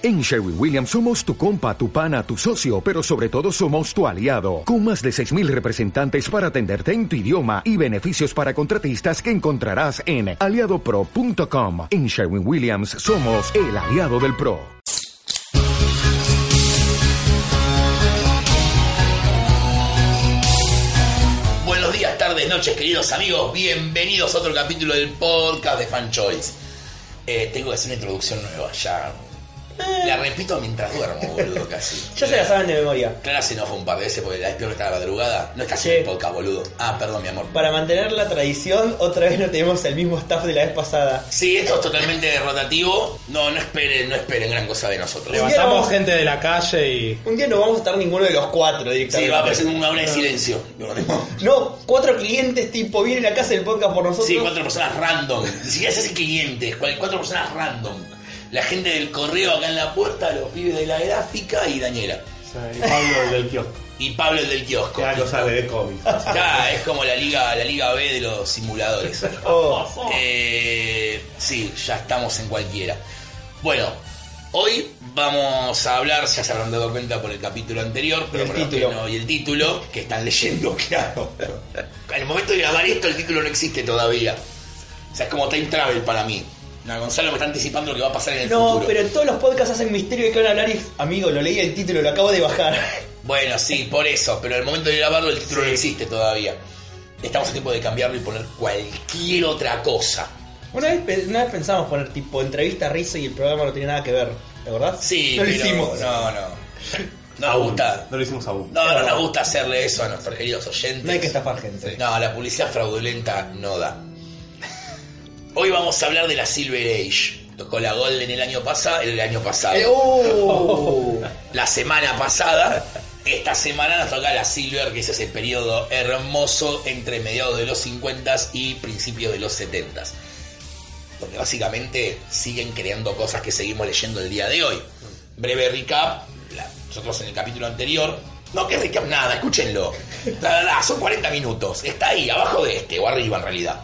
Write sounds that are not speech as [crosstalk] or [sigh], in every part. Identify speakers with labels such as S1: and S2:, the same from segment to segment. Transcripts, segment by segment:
S1: En Sherwin Williams somos tu compa, tu pana, tu socio, pero sobre todo somos tu aliado, con más de 6.000 representantes para atenderte en tu idioma y beneficios para contratistas que encontrarás en aliadopro.com. En Sherwin Williams somos el aliado del PRO.
S2: Buenos días, tardes, noches, queridos amigos. Bienvenidos a otro capítulo del podcast de Fan Choice. Eh, tengo que hacer una introducción nueva, ya. La repito mientras duermo, boludo, casi. [laughs]
S3: Ya se la saben de memoria.
S2: Clara se enoja un par de veces porque la despierto esta la madrugada. No estás
S3: Sí.
S2: en el podcast, boludo. Ah, perdón, mi amor.
S3: Para mantener la tradición, otra vez no tenemos el mismo staff de la vez pasada.
S2: Sí, esto es totalmente rotativo. No, no esperen, no esperen gran cosa de nosotros.
S3: Levantamos
S4: Levantamos gente de la calle y.
S3: Un día no vamos a estar ninguno de los cuatro
S2: Sí,
S3: directamente.
S2: va a aparecer una hora de silencio. [laughs]
S3: No, cuatro clientes tipo vienen a casa del podcast por nosotros.
S2: Sí, cuatro personas random. Ni siquiera se hace clientes, cuatro personas random. La gente del correo acá en la puerta, los pibes de la gráfica y Daniela.
S4: y Pablo del kiosco.
S2: Y Pablo el del kiosco.
S4: Que algo sabe de cómics.
S2: Acá es como la liga, la liga B de los simuladores. [laughs]
S3: Oh,
S2: Eh, sí, ya estamos en cualquiera. Bueno, hoy vamos a hablar, ya se habrán dado cuenta por el capítulo anterior, pero
S3: el
S2: por
S3: título.
S2: no- y el título, que están leyendo, [laughs] claro. En el momento de grabar esto, el título no existe todavía. O sea, es como time travel para mí. No, Gonzalo me está anticipando lo que va a pasar en el
S3: no,
S2: futuro.
S3: pero en todos los podcasts hacen misterio de que van a hablar y... Amigo, lo leí el título, lo acabo de bajar. [laughs]
S2: Bueno, sí, por eso, pero en el momento de grabarlo el título
S3: Sí.
S2: no existe todavía. Estamos a tiempo de cambiarlo y poner cualquier otra cosa.
S3: Una vez, una vez pensamos poner tipo entrevista, risa y el programa no tenía nada que ver. ¿Te acordás?
S2: Sí,
S3: no lo
S2: pero
S3: hicimos.
S2: no, no. No nos gusta.
S4: No lo hicimos aún.
S2: No, no nos gusta hacerle eso a nuestros queridos oyentes.
S3: No hay que estafar gente.
S2: No, la publicidad fraudulenta no da. Hoy vamos a hablar de la Silver Age. Tocó la Golden el año pasado, el año pasado.
S3: Eh, oh. [laughs]
S2: La semana pasada. Esta semana nos toca la Silver, que es ese periodo hermoso entre mediados de los 50 y principios de los 70 Donde básicamente siguen creando cosas que seguimos leyendo el día de hoy. Breve recap. la- nosotros en el capítulo anterior. No, que recap nada, escúchenlo. La, la, la, son 40 minutos. Está ahí, abajo de este, o arriba en realidad.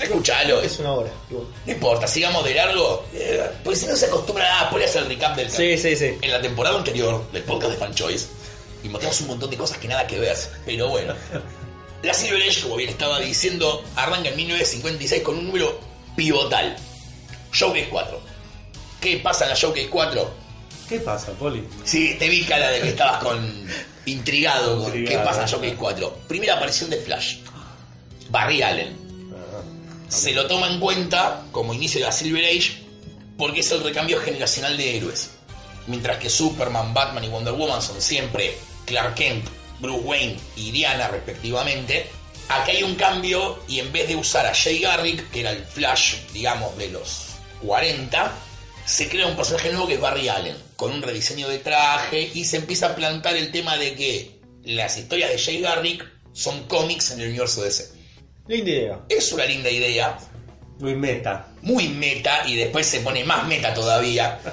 S2: Escuchalo.
S3: Es una hora. igual.
S2: No importa, sigamos de largo. eh, porque si no se acostumbran a poner hacer el recap del
S3: Sí, sí, sí.
S2: En la temporada anterior del podcast de Fan Choice, y mostramos un montón de cosas que nada que ver. Pero bueno. La Silver Age, como bien estaba diciendo, arranca en 1956 con un número pivotal. Showcase 4. ¿Qué pasa en la Showcase 4?
S4: ¿Qué pasa, Poli?
S2: Sí, te vi cara de que estabas con intrigado con qué pasa en Showcase 4. Primera aparición de Flash. Barry Allen. Se lo toma en cuenta como inicio de la Silver Age porque es el recambio generacional de héroes. Mientras que Superman, Batman y Wonder Woman son siempre Clark Kent, Bruce Wayne y Diana respectivamente, acá hay un cambio y en vez de usar a Jay Garrick, que era el Flash, digamos, de los 40, se crea un personaje nuevo que es Barry Allen, con un rediseño de traje y se empieza a plantar el tema de que las historias de Jay Garrick son cómics en el universo DC.
S3: Linda idea.
S2: Es una linda idea,
S4: Muy meta.
S2: muy meta y después se pone más meta todavía. [laughs]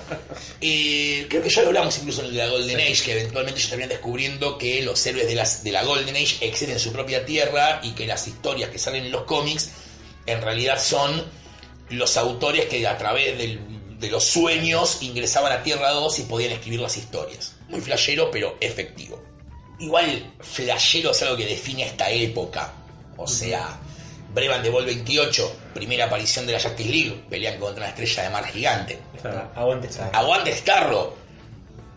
S2: Eh, creo que ya lo hablamos incluso en la Golden Age, que eventualmente ellos terminan descubriendo que los héroes de, las, de la Golden Age existen en su propia tierra y que las historias que salen en los cómics en realidad son los autores que a través del- de los sueños ingresaban a Tierra 2 y podían escribir las historias. Muy flashero, pero efectivo. Igual flashero es algo que define esta época. O sea, Brevan de Vol 28, primera aparición de la Justice League, pelean contra una estrella de mar gigante.
S4: Claro.
S3: Aguante esa.
S2: Aguante Starro,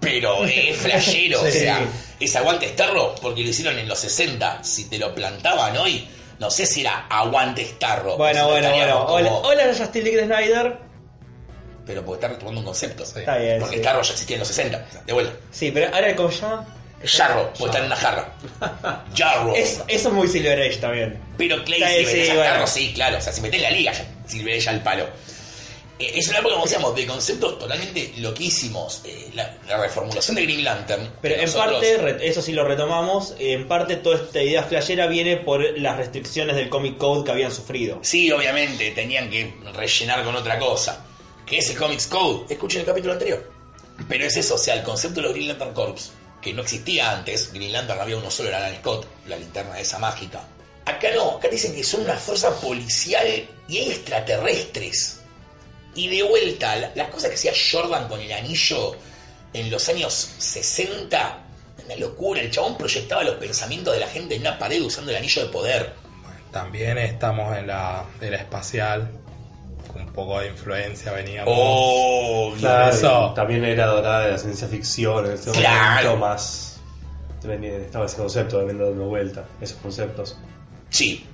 S2: pero es [laughs] flashero. O sea, es aguante Starro porque lo hicieron en los 60. Si te lo plantaban hoy, no sé si era aguante Starro.
S3: Bueno, bueno, bueno. Hola, hola Justin League de Snyder.
S2: Pero porque está retomando un concepto.
S3: Está bien,
S2: Porque
S3: sí.
S2: Starro ya existía en los 60. De vuelta.
S3: Sí, pero ahora cómo se llama.
S2: Jarro, porque está en una jarra. [laughs] Jarro.
S3: Es, eso es muy Silver Age también.
S2: Pero Clay,
S3: Sí,
S2: si
S3: sí, bueno.
S2: Starro, sí, claro. O sea, si metes la liga, sirve ella al palo. Eh, es una época, como decíamos, de conceptos totalmente loquísimos. Eh, la, la reformulación de Green Lantern.
S3: Pero en
S2: nosotros-
S3: parte, eso sí lo retomamos, en parte toda esta idea flashera viene por las restricciones del Comic Code que habían sufrido.
S2: Sí, obviamente, tenían que rellenar con otra cosa. Que es el Comics Code. Escuchen el capítulo anterior. Pero es eso, o sea, el concepto de los Green Lantern Corps, que no existía antes. Green Lantern había uno solo, era Alan Scott, la linterna esa mágica. Acá no, acá dicen que son una fuerza policial y extraterrestres. Y de vuelta, la- las cosas que hacía Jordan con el anillo en los años 60, una locura. El chabón proyectaba los pensamientos de la gente en una pared usando el anillo de poder.
S5: También estamos en la era espacial, un poco de influencia veníamos.
S2: Oh,
S4: Claro,
S5: eso.
S4: y También era dorada de la ciencia ficción, en
S2: Claro.
S4: momento más. venía- Estaba ese concepto de dando vuelta, esos conceptos.
S2: Sí,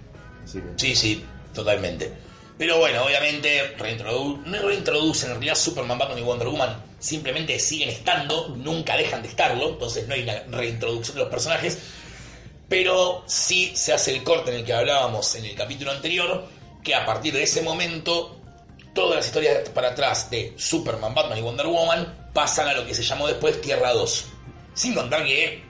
S2: Sí, sí, totalmente. Pero bueno, obviamente reintrodu- no reintroducen en realidad Superman, Batman y Wonder Woman. Simplemente siguen estando, nunca dejan de estarlo. Entonces no hay una reintroducción de los personajes. Pero sí se hace el corte en el que hablábamos en el capítulo anterior. Que a partir de ese momento, todas las historias para atrás de Superman, Batman y Wonder Woman pasan a lo que se llamó después Tierra 2. Sin contar que eh,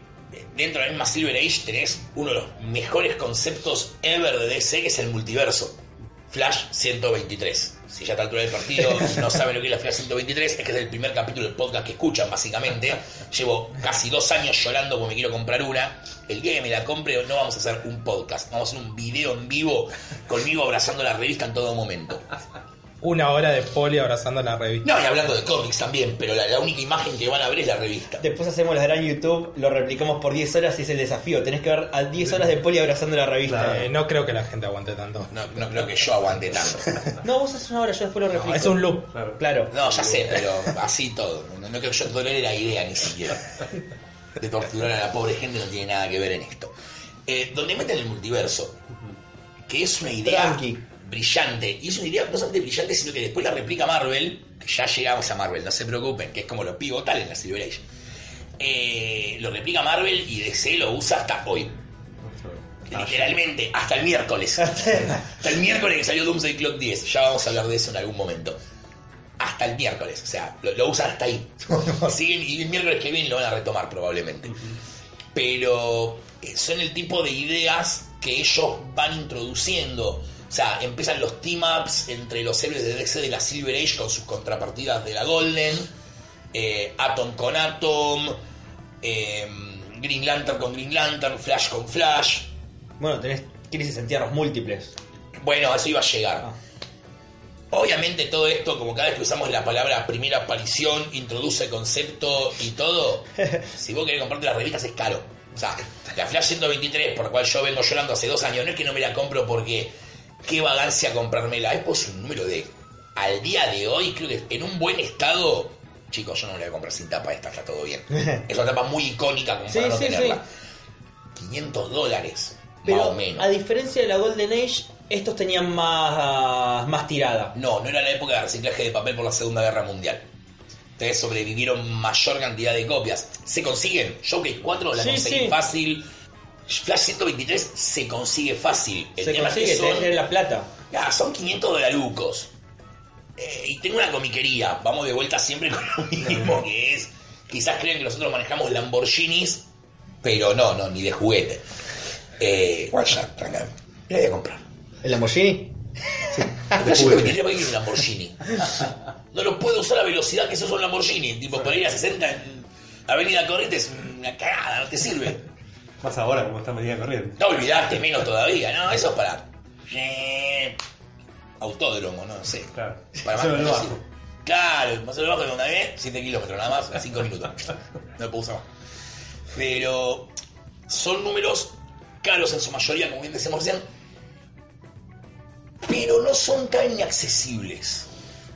S2: dentro de la misma Silver Age tenés uno de los mejores conceptos ever de DC, que es el multiverso. Flash 123. Si ya a esta altura del partido [laughs] no saben lo que es la Flash 123, es que es el primer capítulo del podcast que escuchan, básicamente. Llevo casi dos años llorando porque me quiero comprar una. El día que me la compre no vamos a hacer un podcast, vamos a hacer un video en vivo conmigo abrazando la revista en todo momento.
S5: Una hora de poli abrazando la revista.
S2: No, y hablando de cómics también, pero la, la única imagen que van a ver es la revista.
S3: Después hacemos la gran YouTube, lo replicamos por 10 horas y es el desafío. Tenés que ver a 10 horas de poli abrazando la revista.
S5: Eh, no creo que la gente aguante tanto.
S2: No, no creo que yo aguante tanto. [laughs]
S3: No, vos haces una hora, yo después lo replico.
S5: No, es un loop.
S4: Claro.
S3: Claro.
S2: No, ya sé, pero así todo. No, no creo que yo tolere la idea ni siquiera. De torturar a la pobre gente no tiene nada que ver en esto. Eh, donde meten el multiverso, que es una idea
S3: Tranqui.
S2: Brillante. Y es una idea no solamente brillante, sino que después la replica Marvel, que ya llegamos a Marvel, no se preocupen, que es como lo pivotal en la Silver Age. Eh, lo replica Marvel y DC lo usa hasta hoy. Literalmente, hasta el miércoles. [laughs] hasta el miércoles que salió Doomsday Clock 10. Ya vamos a hablar de eso en algún momento. Hasta el miércoles, o sea, lo, lo usan hasta ahí. [laughs] Siguen, y el miércoles que viene lo van a retomar probablemente. Pero eh, son el tipo de ideas que ellos van introduciendo. O sea, empiezan los team-ups entre los héroes de DC de la Silver Age con sus contrapartidas de la Golden. eh, Atom con Atom. eh, Green Lantern con Green Lantern. Flash con Flash.
S3: Bueno, tenés crisis en tierras múltiples.
S2: Bueno, eso iba a llegar.
S3: Ah.
S2: Obviamente todo esto, como cada vez que usamos la palabra primera aparición, introduce concepto y todo, [laughs] si vos querés comprarte las revistas es caro. O sea, la Flash 123, por la cual yo vengo llorando hace dos años, no es que no me la compro porque qué vagancia comprármela, es pues un número de... Al día de hoy, creo que en un buen estado, chicos, yo no me la voy a comprar sin tapa esta, está todo bien. [laughs] Es una tapa muy icónica como
S3: Sí,
S2: para no
S3: sí,
S2: tenerla. 500 dólares, más
S3: Pero
S2: o menos.
S3: a diferencia de la Golden Age, estos tenían más, ah, más tirada.
S2: No, no era la época de reciclaje de papel por la Segunda Guerra Mundial. Ustedes sobrevivieron mayor cantidad de copias. Se consiguen. Showcase 4 la
S3: Sí,
S2: conseguí
S3: sí.
S2: fácil. Flash 123 se consigue fácil. El
S3: Se
S2: tema es que
S3: consigue, tenés que
S2: son,
S3: la plata.
S2: Son 500 dolarucos. Eh, y tengo una comiquería. Vamos de vuelta siempre con lo mismo que es. Quizás creen que nosotros manejamos Lamborghinis, pero no, no, ni de juguete. Eh, igual ya, tranca, me la voy a comprar.
S3: ¿El Lamborghini?
S2: Flash 123 para ir un Lamborghini. No lo puedo usar a velocidad que eso es un Lamborghini. Tipo, para ir a 60 en Avenida Corrientes, una cagada, no te sirve.
S4: Más ahora, como está medida corriente.
S2: No olvidaste, menos todavía. No, eso es para. eh, autódromo, no sé.
S4: Claro.
S2: Para más no
S4: bajo.
S2: Claro, más o menos de donde ve, 7 kilómetros, nada más, a 5 minutos. [laughs] No lo puedo usar más. Pero son números caros en su mayoría, como bien decíamos recién, pero no son tan inaccesibles.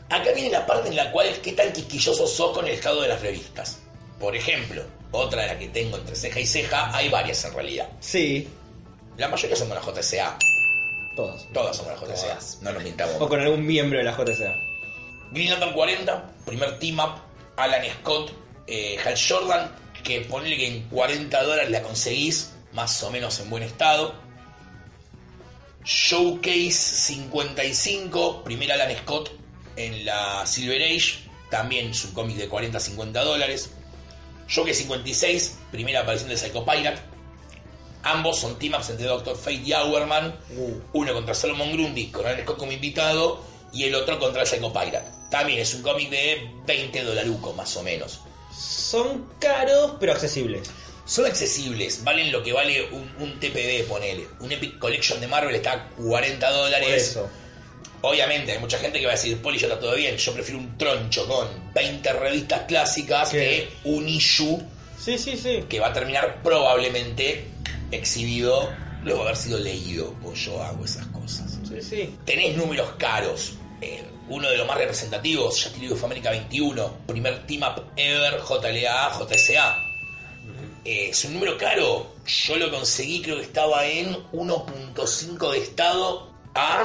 S2: Acá viene la parte en la cual qué tan quisquilloso sos con el estado de las revistas. Por ejemplo, otra de las que tengo entre ceja y ceja, hay varias en realidad.
S3: Sí,
S2: La mayoría son con la JCA,
S3: todos.
S2: todas son con la JCA, no nos mintamos.
S3: O con algún miembro de la JCA.
S2: Green Lantern 40, primer team up, Alan Scott, eh, Hal Jordan, que ponle que en 40 dólares la conseguís, más o menos en buen estado. Showcase 55, primer Alan Scott en la Silver Age, también es un cómic de 40 a 50 dólares. Showcase 56, primera aparición de Psycho Pirate. Ambos son team ups entre Doctor Fate y Hourman.
S3: Uh.
S2: Uno contra Solomon Grundy con Alan Scott como invitado y el otro contra Psycho Pirate. También es un cómic de 20 dolarucos más o menos.
S3: Son caros, pero accesibles.
S2: Son accesibles, valen lo que vale un, un TPB, ponele. Un Epic Collection de Marvel está a 40
S3: Por
S2: dólares.
S3: eso.
S2: Obviamente, hay mucha gente que va a decir, Poli, ya está todo bien. Yo prefiero un troncho con 20 revistas clásicas
S3: ¿Qué?
S2: que un issue
S3: Sí, sí, sí.
S2: que va a terminar probablemente exhibido luego de haber sido leído. Pues yo hago esas cosas.
S3: Sí, sí.
S2: Tenés números caros. Eh, uno de los más representativos, League of America 21, primer team up ever, JLA, JSA. Eh, es un número caro. Yo lo conseguí, creo que estaba en 1.5 de estado a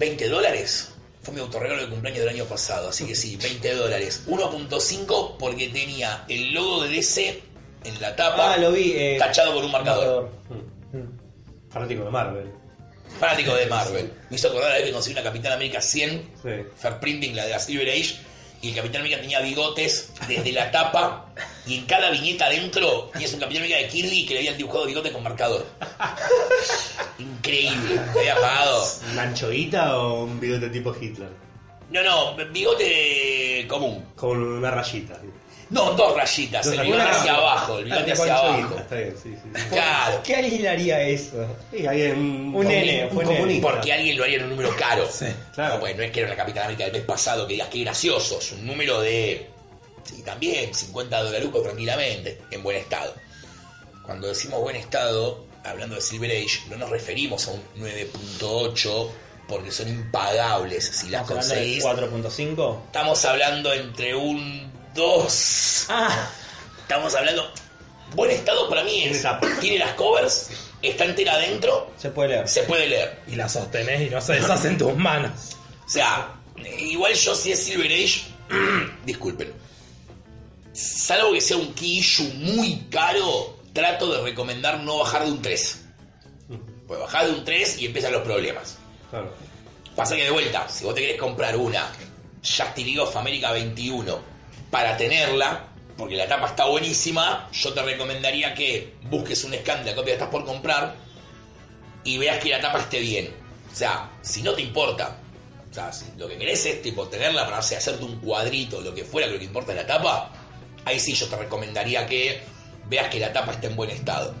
S2: 20 dólares. Fue mi autorregalo de cumpleaños del año pasado, así que sí, [laughs] 20 dólares. 1.5 porque tenía el logo de DC en la tapa
S3: Ah, lo vi. eh,
S2: tachado por un marcador.
S4: Fanático de Marvel.
S2: Fanático de [laughs] Marvel. Me hizo acordar la vez que conseguí una Capitán América 100
S4: Sí.
S2: Fair Printing, la de la Silver Age, y el Capitán América tenía bigotes desde la tapa, y en cada viñeta adentro tenías un Capitán América de Kirby que le habían dibujado bigote con marcador. Increíble, me había pagado.
S4: ¿Una anchoita o un bigote tipo Hitler?
S2: No, no, bigote común.
S4: Con una rayita. sí.
S2: No, dos rayitas,
S4: Dos
S2: el bigote hacia abajo, el bigote
S4: Ah,
S2: hacia abajo.
S4: Está bien, sí, sí. sí.
S2: Claro,
S3: ¿Qué alguien haría eso?
S4: Sí, alguien- un,
S3: Un nene,
S4: un comunista.
S2: porque alguien lo haría en un número caro.
S5: Sí,
S4: claro.
S2: No, pues, no es que era la Capitán América del mes pasado que digas que gracioso, es un número de. Sí, también, 50 dólares tranquilamente, en buen estado. Cuando decimos buen estado, hablando de Silver Age, no nos referimos a un 9.8 porque son impagables si las
S3: ¿Estamos hablando de
S2: conseguís.
S3: 4.5?
S2: Estamos hablando entre un 2.
S3: Ah,
S2: Estamos hablando. Buen estado para mí es.
S4: Tiene
S2: las covers, está entera adentro,
S3: se puede leer.
S2: se puede leer.
S5: y la sostenés y no se deshace en tus manos.
S2: O sea, igual yo si es Silver Age, [clears throat] disculpen. Salvo que sea un key issue muy caro, trato de recomendar no bajar de un 3. Pues bajar de un 3 y empiezan los problemas.
S4: Claro.
S2: Pasa que de vuelta, si vos te querés comprar una Justice League of America 21 para tenerla, porque la tapa está buenísima, yo te recomendaría que busques un scan de la copia que estás por comprar y veas que la tapa esté bien. O sea, si no te importa, o sea, si lo que querés es tenerla para hacerte un cuadrito, lo que fuera, que lo que importa es la tapa, ahí sí yo te recomendaría que veas que la tapa esté en buen estado.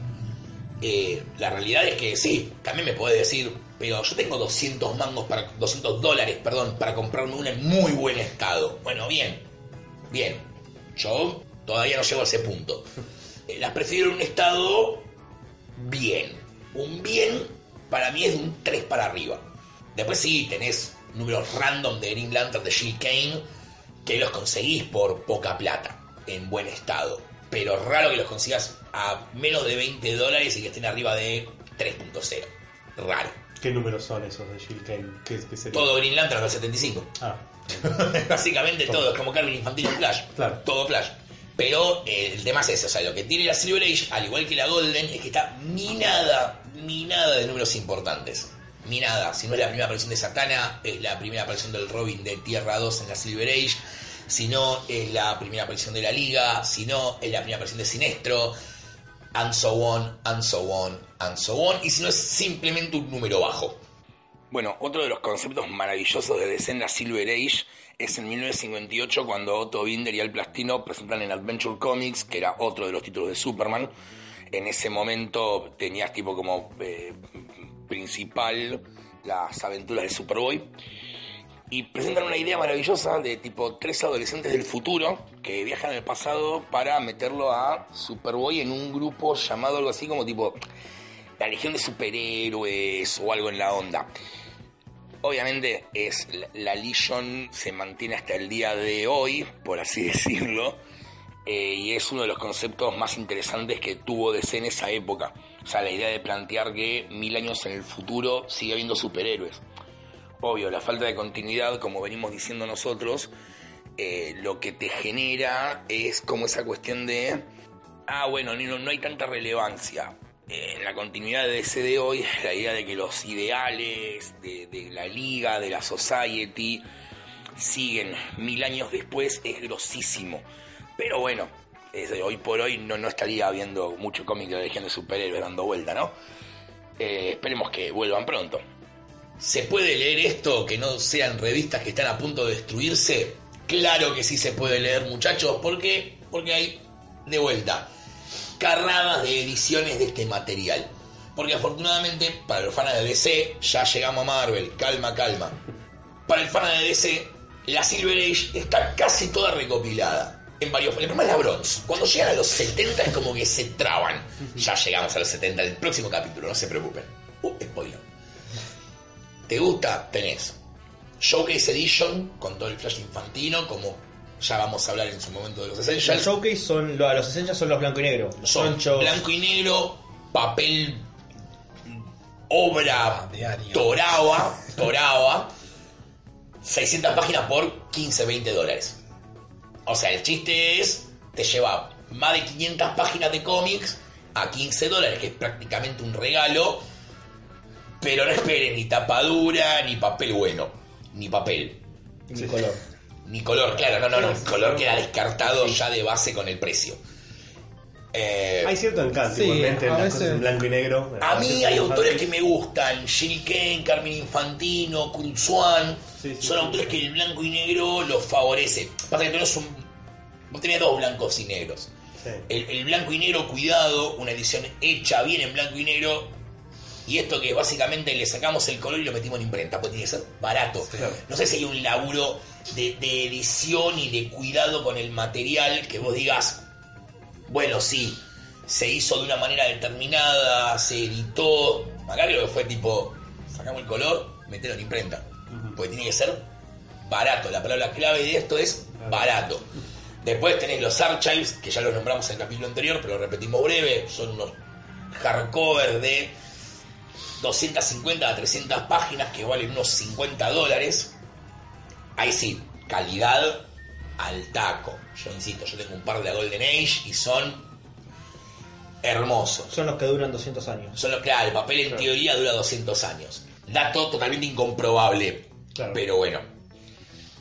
S2: Eh, la realidad es que sí, también me podés decir, pero yo tengo 200 mangos para 200 dólares, perdón, para comprarme una en muy buen estado. Bueno, bien, bien. Yo todavía no llego a ese punto. Eh, las prefiero en un estado bien. Un bien para mí es de un 3 para arriba. Después sí, tenés números random de Green Lantern de Jill Kane que los conseguís por poca plata, en buen estado. Pero raro que los consigas a menos de 20 dólares y que estén arriba de 3.0. Raro.
S4: ¿Qué números son esos de Jill Kane? ¿Qué, qué?
S2: Todo Green Lantern del 75.
S4: Ah, [laughs]
S2: Básicamente todo, es como Carmen Infantil en Flash.
S4: Claro.
S2: Todo Flash. Pero eh, el tema es ese, o sea, lo que tiene la Silver Age, al igual que la Golden, es que está minada, minada de números importantes. Minada. Si no es la primera aparición de Satana, es la primera aparición del Robin de Tierra 2 en la Silver Age. Si no, es la primera aparición de la Liga. Si no, es la primera aparición de Sinestro. And so on, and so on, and so on. Y si no, es simplemente un número bajo. Bueno, otro de los conceptos maravillosos de DC en la Silver Age es en 1958 cuando Otto Binder y Al Plastino presentan en Adventure Comics, que era otro de los títulos de Superman. En ese momento tenías tipo como eh, principal las aventuras de Superboy. Y presentan una idea maravillosa de tipo tres adolescentes del futuro que viajan al pasado para meterlo a Superboy en un grupo llamado algo así como tipo la Legión de Superhéroes o algo en la onda. Obviamente es la, Legion se mantiene hasta el día de hoy, por así [laughs] decirlo, eh, y es uno de los conceptos más interesantes que tuvo DC en esa época. O sea, la idea de plantear que mil años en el futuro sigue habiendo superhéroes. Obvio, la falta de continuidad, como venimos diciendo nosotros, eh, lo que te genera es como esa cuestión de, ah, bueno, no, no hay tanta relevancia. Eh, en la continuidad de ese de hoy, [laughs] la idea de que los ideales de, la liga, de la society, siguen mil años después es grosísimo. Pero bueno, hoy por hoy no, no estaría viendo mucho cómic de la Legión de Superhéroes dando vuelta, ¿no? Eh, esperemos que vuelvan pronto. ¿Se puede leer esto que no sean revistas que están a punto de destruirse? Claro que sí se puede leer, muchachos. ¿Por qué? Porque hay, de vuelta, carradas de ediciones de este material. Porque afortunadamente, para los fans de DC, ya llegamos a Marvel. Calma, calma. para el fan de DC, la Silver Age está casi toda recopilada. En varios. El problema es la Bronze. Cuando llegan a los 70 es como que se traban. Ya llegamos a los 70 del próximo capítulo, no se preocupen. Uh, spoiler. ¿Te gusta? Tenés Showcase Edition con todo el flash infantino, como ya vamos a hablar en su momento de los
S3: Los
S2: Essentials.
S3: showcase son lo- los Essentials son los blanco y negro. Los
S2: Son
S3: conchos.
S2: blanco y negro, papel, obra
S5: diario.
S2: toraba, toraba, 600 páginas por 15, 20 dólares. O sea, el chiste es, te lleva más de 500 páginas de cómics a 15 dólares, que es prácticamente un regalo, pero no esperen ni tapadura, ni papel bueno, ni papel.
S3: Mi color.
S2: Ni color, claro, no, no, no, el color queda descartado ya de base con el precio. Eh,
S4: Hay cierto encanto
S5: Sí,
S4: igualmente en
S5: a
S4: las
S5: veces-
S4: cosas en blanco y negro.
S2: A mí hay
S4: es
S2: autores
S4: fácil.
S2: que me gustan, Jill Kane, Carmen Infantino,
S4: Sí, sí,
S2: son
S4: sí,
S2: autores
S4: sí.
S2: que el blanco y negro los favorece. Pasa que tú eres un... Vos tenés dos blancos y negros.
S4: Sí.
S2: El, el blanco y negro cuidado, una edición hecha bien en blanco y negro, y esto que básicamente le sacamos el color y lo metimos en imprenta, pues tiene que ser barato.
S4: Claro.
S2: No sé si hay un laburo de, de edición y de cuidado con el material que vos digas, bueno, sí, se hizo de una manera determinada, se editó. Acá creo que fue tipo, sacamos el color, metelo en imprenta. Porque tiene que ser barato. La palabra clave de esto es barato. Después tenés los archives, que ya los nombramos en el capítulo anterior, pero lo repetimos breve. Son unos hardcover de 250 a 300 páginas que valen unos 50 dólares. Ahí sí, calidad al taco. Yo insisto, yo tengo un par de la Golden Age y son hermosos.
S3: Son los que duran 200 años.
S2: Son los claro, el papel en teoría dura 200 años. Dato totalmente incomprobable.
S4: Claro.
S2: Pero bueno.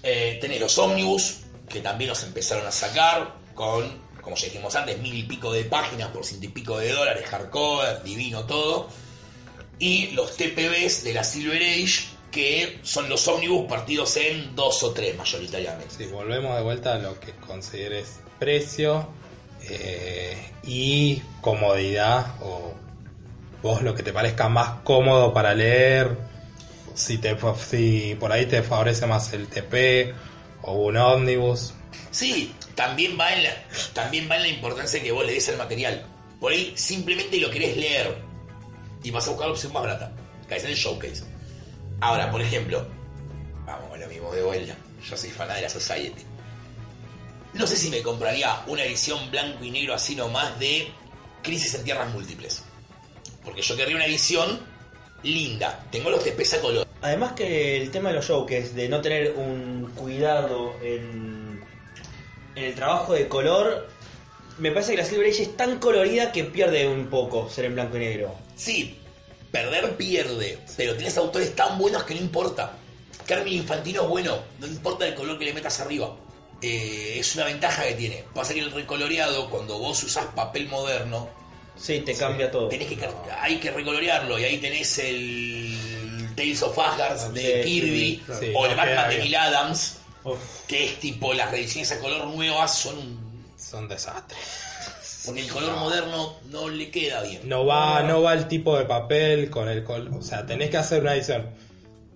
S2: Eh, tenés los ómnibus, que también los empezaron a sacar con, como ya dijimos antes, mil y pico de páginas por ciento y pico de dólares, hardcover, divino todo. Y los TPBs de la Silver Age, que son los ómnibus partidos en dos o tres mayoritariamente.
S5: Si volvemos de vuelta a lo que consideres precio eh, y comodidad o vos lo que te parezca más cómodo para leer, si, te, si por ahí te favorece más el TP o un ómnibus.
S2: Sí, también va en la, también va en la importancia que vos le des al material. Por ahí simplemente lo querés leer y vas a buscar la opción más barata. Caes en el showcase. Ahora, por ejemplo, vamos con lo mismo de vuelta. Yo soy fan de la Society. No sé si me compraría una edición blanco y negro así nomás de Crisis en Tierras Múltiples. Porque yo querría una edición linda. Tengo los TPs a color.
S3: Además que el tema de los showcase, de no tener un cuidado en, en el trabajo de color, me parece que la Silver Age es tan colorida que pierde un poco ser en blanco y negro.
S2: Sí, perder pierde, pero tienes autores tan buenos que no importa. Carmen Infantino es bueno, no importa el color que le metas arriba. Eh, es una ventaja que tiene. Pasa que el recoloreado, cuando vos usás papel moderno,
S3: Sí, te cambia todo.
S2: tenés que, hay que recolorearlo y ahí tenés el Tales of Asgard de
S3: Sí,
S2: Kirby
S5: sí,
S2: o el Batman de. Neil Adams,
S3: Uf.
S2: que es tipo las reediciones a color nuevas son un-
S5: Son desastres.
S2: Porque el color moderno no le queda bien.
S5: No va, no va el tipo de papel con el col o sea, tenés que hacer una edición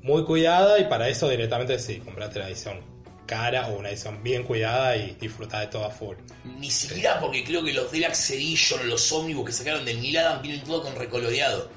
S5: muy cuidada y para eso directamente sí, comprate la edición cara o una edición bien cuidada y disfrutar de todo a full.
S2: Ni siquiera porque creo que los Deluxe Edition o los ómnibus que sacaron del Neil Adams vienen todo con recoloreado.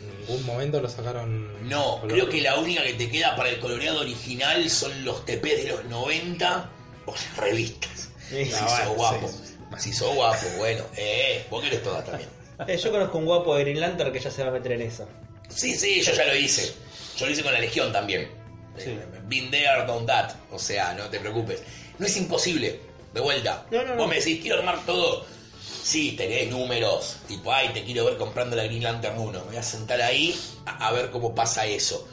S5: En ningún momento lo sacaron.
S2: No,
S5: color.
S2: creo que la única que te queda para el coloreado original son los TP de los 90 o las revistas.
S3: Sí.
S5: Bueno,
S2: guapo,
S5: sí.
S2: Si sos guapo, bueno, eh, vos querés todas también.
S3: Eh, yo conozco un guapo de Green Lantern que ya se va a meter en esa.
S2: Sí, sí, yo ya lo hice. Yo lo hice con la Legión también. Eh, Been there, done that. O sea, no te preocupes. No es imposible. De vuelta.
S3: No, no, no.
S2: Vos me decís, quiero armar todo. Sí, tenés números. Tipo, ay, te quiero ver comprando la Green Lantern 1. Me voy a sentar ahí a, a ver cómo pasa eso.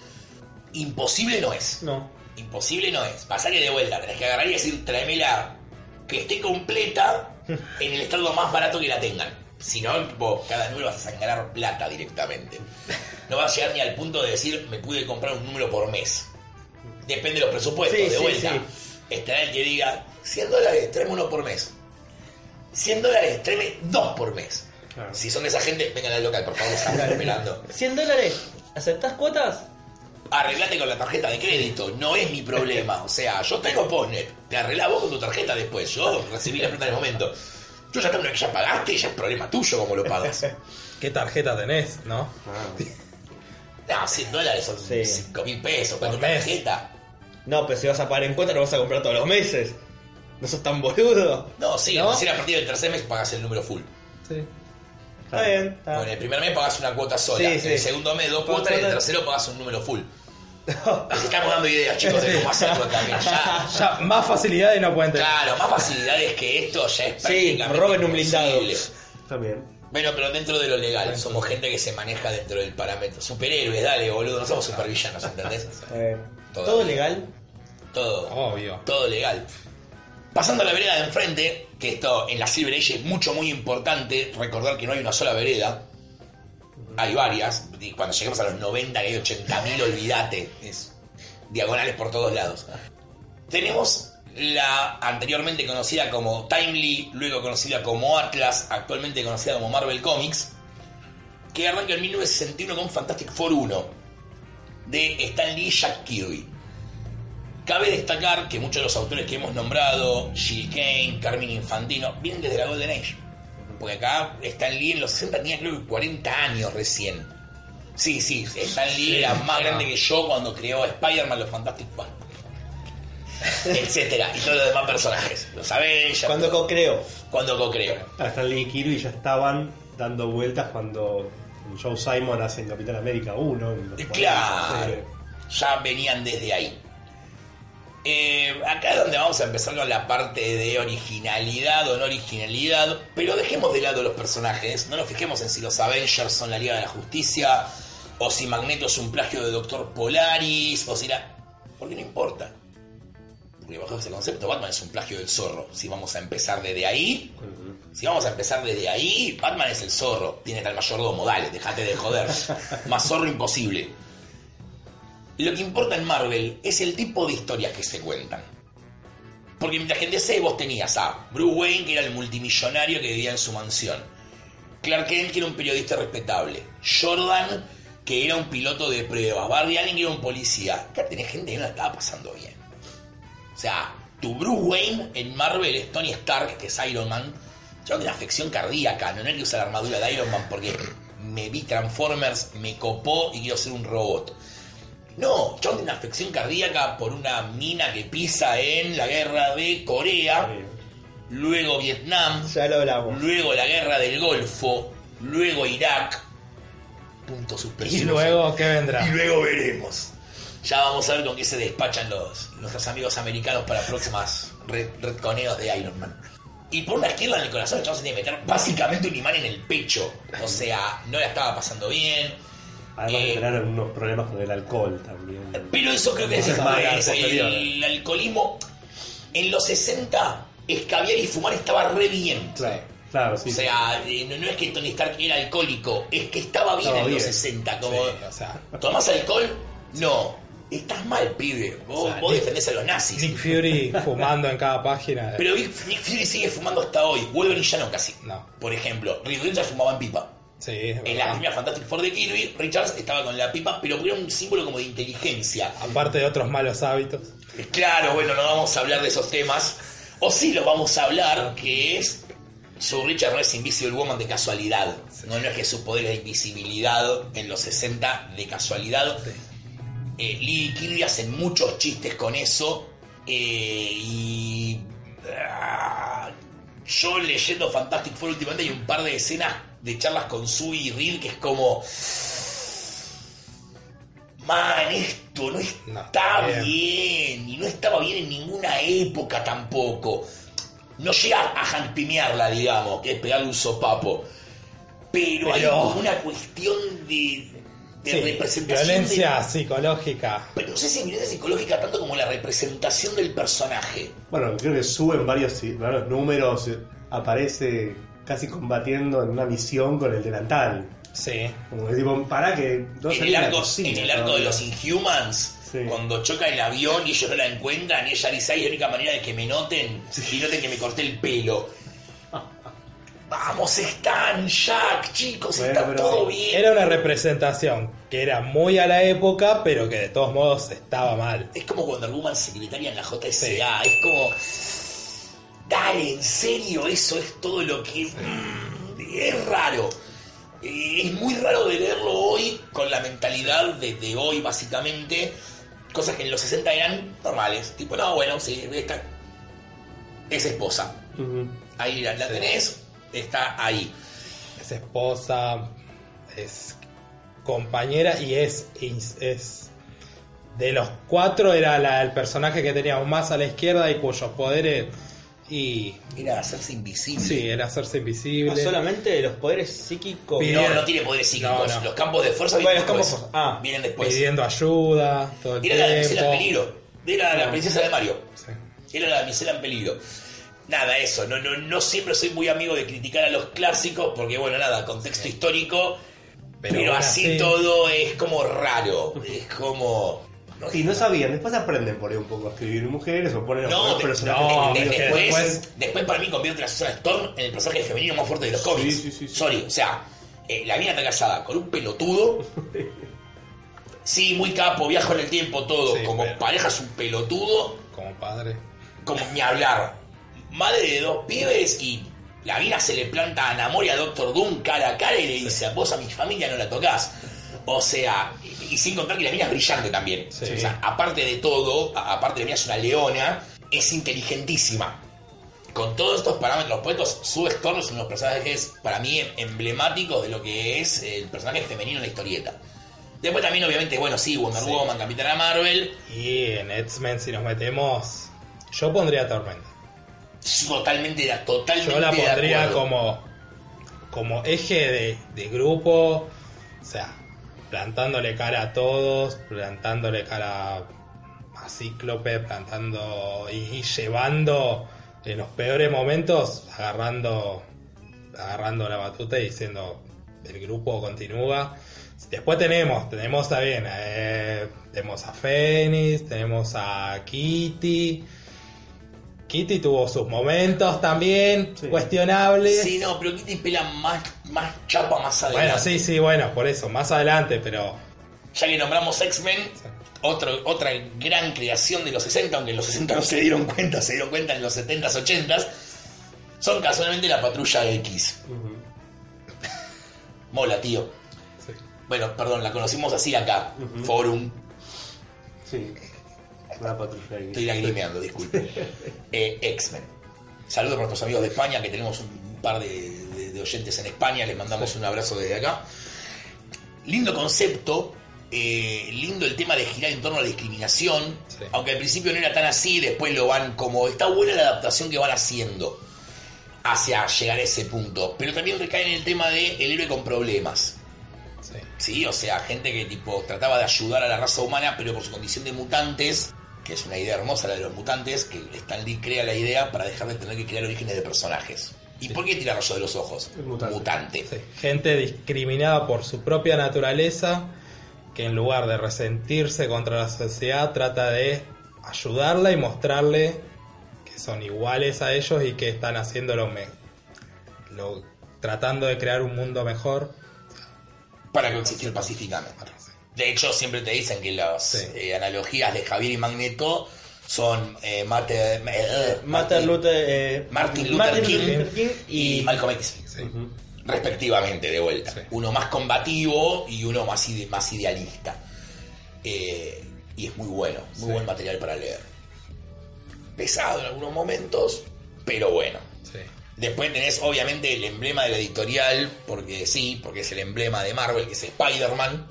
S2: Imposible no es.
S3: No.
S2: Imposible no es. Pasa que de vuelta, tenés que agarrar y decir, tráemela que esté completa en el estado más barato que la tengan. Si no, vos cada número vas a sangrar plata directamente. No vas a llegar ni al punto de decir, me pude comprar un número por mes. Depende de los presupuestos,
S3: Sí,
S2: de vuelta.
S3: sí.
S2: Estará el que diga, 100 dólares, tráeme uno por mes. 100 dólares, tráeme dos por mes.
S4: Claro.
S2: Si son de esa gente, vengan al local, por favor, estamos [laughs] pelando.
S3: 100 dólares. ¿Aceptás cuotas?
S2: Arreglate con la tarjeta de crédito, no es mi problema. O sea, yo tengo Postnet, te arreglás vos con tu tarjeta después, yo recibí la plata en el momento. Yo ya tengo una que ya pagaste, ya es problema tuyo cómo lo pagas. [laughs]
S5: ¿Qué tarjeta tenés, no?
S4: Ah,
S2: No, 100 dólares son
S3: Sí.
S2: 5 mil pesos con
S5: Por mes.
S2: tarjeta.
S3: No, pero si vas a pagar en cuenta, lo vas a comprar todos los meses. No sos tan boludo.
S2: No, sí,
S3: ¿No?
S2: recién a partir del tercer mes pagas el número full.
S5: Sí.
S3: Está bien. está.
S2: Bueno, en el primer mes pagas una cuota sola,
S3: Sí,
S2: en
S3: sí.
S2: el segundo mes dos cuotas y en el tercero pagas un número full. Les estamos dando ideas, [laughs] chicos, de cómo hacerlo también. [laughs] Ya,
S5: Ya, más facilidades no pueden tener.
S2: claro, más facilidades que esto ya es
S3: Sí, roben un blindado.
S2: imposible.
S4: también.
S2: Bueno, pero dentro de lo legal, somos gente que se maneja dentro del parámetro. Superhéroes, dale, boludo, no somos supervillanos, ¿entendés?
S3: Está bien.
S2: Todo.
S3: Todo legal.
S2: Todo.
S5: Obvio.
S2: todo legal. Pasando a la vereda de enfrente, que esto en la Silver Age es mucho, muy importante recordar que no hay una sola vereda, hay varias, cuando lleguemos a los 90, que hay 80.000, olvídate, es diagonales por todos lados. Tenemos la anteriormente conocida como Timely, luego conocida como Atlas, actualmente conocida como Marvel Comics, que arranca en 1961 con Fantastic Four 1, de Stan Lee y Jack Kirby. Cabe destacar que muchos de los autores que hemos nombrado, Jill Kane, Carmine Infantino, vienen desde la Golden Age. Porque acá Stan Lee en los 60 tenía creo que 40 años recién. Sí, sí, Stan Lee era más grande que yo cuando creó Spider-Man, los Fantastic Four. [laughs] Etcétera. Y todos los demás personajes. Los Avengers.
S3: Cuando co-creo.
S2: cuando co-creo.
S4: Stan Lee y Kirby ya estaban dando vueltas cuando Joe Simon hace en Capitán América 1. en los
S2: Claro.
S4: Sí.
S2: ya venían desde ahí. Eh, acá es donde vamos a empezar con la parte de originalidad o no originalidad, pero dejemos de lado los personajes, no nos fijemos en si los Avengers son la Liga de la Justicia, o si Magneto es un plagio de Doctor Polaris, o si la... Porque no importa. Porque bajo ese concepto Batman es un plagio del zorro. Si vamos a empezar desde ahí, si vamos a empezar desde ahí, Batman es el zorro. Tiene tal mayordomo, dale, déjate de joder. [laughs] Más zorro imposible. Lo que importa en Marvel es el tipo de historias que se cuentan. Porque mientras que en DC vos tenías a Bruce Wayne, que era el multimillonario que vivía en su mansión. Clark Kent, que era un periodista respetable. Jordan, que era un piloto de pruebas. Barry Allen, que era un policía. Acá tenés gente que no la estaba pasando bien. O sea, tu Bruce Wayne en Marvel es Tony Stark, que es Iron Man. Yo tengo una afección cardíaca, no es que la armadura de Iron Man porque me vi Transformers, me copó y quiero ser un robot. No, yo tengo una afección cardíaca por una mina que pisa en la guerra de Corea, luego Vietnam,
S3: Ya lo hablamos.
S2: luego la guerra del Golfo, luego Irak. Punto
S5: Y
S2: suspensivo.
S5: luego, ¿qué vendrá?
S2: Y luego veremos. Ya vamos a ver con qué se despachan los, nuestros amigos americanos para próximas red- retconeos de Iron Man. Y por una izquierda en el corazón el chabón se tiene que meter básicamente un imán en el pecho. O sea, no la estaba pasando bien.
S4: Además
S2: Eh,
S4: de tener unos problemas con el alcohol también.
S2: Pero eso creo que es. El alcoholismo en los 60, escabiar y fumar estaba re bien.
S4: Claro, claro, sí.
S2: O sea, eh, no, no es que Tony Stark era alcohólico, es que estaba bien
S4: Estaba
S2: en los
S4: bien.
S2: 60. Como,
S5: Sí, o sea,
S2: ¿Tomás alcohol? No. Estás mal, pibe. Vos,
S5: O sea,
S2: vos
S5: Nick-
S2: defendés a los nazis.
S5: Nick Fury fumando en cada página.
S2: Pero Nick Nick Fury sigue fumando hasta hoy. Wolverine ya no casi.
S5: No.
S2: Por ejemplo, Reed Richards fumaba en pipa.
S5: Sí,
S2: En la
S5: verdad.
S2: primera Fantastic Four de Kirby, Richards estaba con la pipa, pero era un símbolo como de inteligencia.
S5: Aparte de otros malos hábitos.
S2: Claro, bueno, no vamos a hablar de esos temas. O sí lo vamos a hablar, que es. Su Richard no es Invisible Woman de casualidad. No, no es que su poder es de invisibilidad en los 60 de casualidad. Eh, Lee y Kirby hacen muchos chistes con eso. eh, y. ah, yo leyendo Fantastic Four últimamente hay un par de escenas de charlas con Sue y Reed que es como. Man, esto no
S5: No,
S2: está
S5: bien.
S2: bien. Y no estaba bien en ninguna época tampoco. No llega a hanpimearla, digamos, que es pegarle un sopapo. Pero, hay como una cuestión de, de
S5: Sí,
S2: representación. de-
S5: violencia psicológica.
S2: pero no sé si violencia psicológica tanto como la representación del personaje.
S4: Bueno, creo que suben varios, varios números, eh, aparece casi combatiendo en una misión con el delantal.
S5: Sí.
S4: Como que tipo, para que no
S2: en el arco,
S4: cocina
S2: en el arco de los Inhumans,
S4: Sí.
S2: cuando choca el avión y ellos no la encuentran, y ella dice, "Ay, es la única manera de que me noten y noten que me corté el pelo. Vamos, Stan, Jack, chicos,
S4: Bueno,
S2: está todo bien.
S5: Era una representación que era muy a la época, pero que de todos modos estaba mal.
S2: Es como cuando Woman secretaria en la JSA.
S5: Sí.
S2: Es como. Dale, en serio, eso es todo lo que. mm, es raro. Eh, es muy raro de leerlo hoy con la mentalidad de, de hoy, básicamente. Cosas que en los 60 eran normales. Tipo, no, bueno, sí, esta es esposa. Ahí la, la
S5: Sí.
S2: tenés, está ahí.
S5: Es esposa, es compañera y es, es, es- de los cuatro era la- el personaje que teníamos más a la izquierda y cuyos poderes y
S2: Era hacerse invisible.
S5: sí era hacerse invisible.
S3: Ah, solamente los poderes psíquicos.
S2: No, no tiene poderes psíquicos.
S5: No, no.
S2: Los campos de fuerza vienen
S3: los campos
S2: después.
S3: Ah.
S2: vienen después.
S5: pidiendo ayuda todo el
S2: Era la damisela en
S5: tiempo.
S2: peligro. Era la princesa de Mario.
S5: Sí.
S2: Era la damisela en peligro. Nada, eso. No, no, no siempre soy muy amigo de criticar a los clásicos porque, bueno, nada, contexto histórico. Pero,
S5: Pero bueno,
S2: así
S5: sí.
S2: todo es como raro. Es como. No,
S4: Y no sabían, después aprenden por ahí un poco a escribir mujeres o ponen a
S2: No,
S4: poner
S2: de-
S4: personajes
S5: no,
S2: de-
S5: que
S2: después,
S5: después-
S2: después para mí convierte a Susan Storm en el personaje femenino más fuerte de los cómics.
S4: Sí, sí, sí, sí.
S2: Sorry, o sea, eh, la mina está casada con un pelotudo. [laughs] Sí, muy capo, viajo en el tiempo, todo.
S5: Sí,
S2: Como
S5: pero-
S2: pareja es un pelotudo.
S5: como padre.
S2: como ni hablar. Madre de dos pibes y la mina se le planta a Namor y a Doctor Doom cara a cara y le dice, vos a mi familia no la tocas. O sea, y, y sin contar que la mina es brillante también.
S5: Sí.
S2: O sea, aparte de todo, a- aparte de mina es una leona, es inteligentísima. Con todos estos parámetros puestos, Sue Storm es uno de los personajes para mí emblemáticos de lo que es el personaje femenino en la historieta. Después también, obviamente, bueno, sí, Wonder
S5: Sí.
S2: Woman, Capitana Marvel,
S5: Y en X-Men si nos metemos, yo pondría Tormenta.
S2: Totalmente, totalmente
S5: Yo la pondría como, como eje de, de grupo, o sea, plantándole cara a todos, plantándole cara a Cíclope, plantando y, y llevando en los peores momentos, agarrando, agarrando la batuta y diciendo el grupo continúa. Después tenemos, tenemos también, eh, tenemos a Fénix, tenemos a Kitty. Kitty tuvo sus momentos también
S4: Sí.
S5: cuestionables.
S2: Sí, no, pero Kitty pela más, más chapa más adelante.
S5: Bueno, sí, sí, bueno, por eso, más adelante, pero
S2: Ya que nombramos X-Men, otro, otra gran creación de los 60, aunque en los 60 no se dieron cuenta, se dieron cuenta en los 70s, 80s, son casualmente la Patrulla X. Mola, tío.
S5: sí.
S2: Bueno, perdón, la conocimos así acá. Forum.
S4: Sí. Una patrulla ahí.
S2: Estoy lagrimeando, disculpe. [laughs] Eh, X-Men. Saludos para nuestros amigos de España, que tenemos un par de, de- de oyentes en España, les mandamos un abrazo desde acá. Lindo concepto, eh, lindo el tema de girar en torno a la discriminación,
S5: Sí.
S2: aunque al principio no era tan así, después lo van como... Está buena la adaptación que van haciendo hacia llegar a ese punto, pero también recae en el tema de el héroe con problemas.
S5: sí.
S2: Sí, o sea, gente que tipo trataba de ayudar a la raza humana, pero por su condición de mutantes, que es una idea hermosa la de los mutantes, que Stan Lee crea la idea para dejar de tener que crear orígenes de personajes. ¿Y por qué tira rayo de los ojos?
S4: Mutante.
S5: Sí, Gente discriminada por su propia naturaleza, que en lugar de resentirse contra la sociedad, trata de ayudarla y mostrarle que son iguales a ellos y que están haciendo lo, lo tratando de crear un mundo mejor.
S2: Para coexistir pacíficamente. De hecho, siempre te dicen que las
S5: Sí.
S2: eh, analogías de Javier y Magneto son eh, eh,
S3: Martin
S2: Martin,
S3: Luther,
S2: Martin Luther King
S3: y,
S2: y Malcolm X.
S5: Sí.
S2: Respectivamente, de vuelta.
S5: Sí.
S2: Uno más combativo y uno más, ide- más idealista. Y es muy bueno, muy buen material para leer. Pesado en algunos momentos, pero bueno. Después tenés obviamente el emblema de la editorial, porque sí, porque es el emblema de Marvel, que es Spider-Man,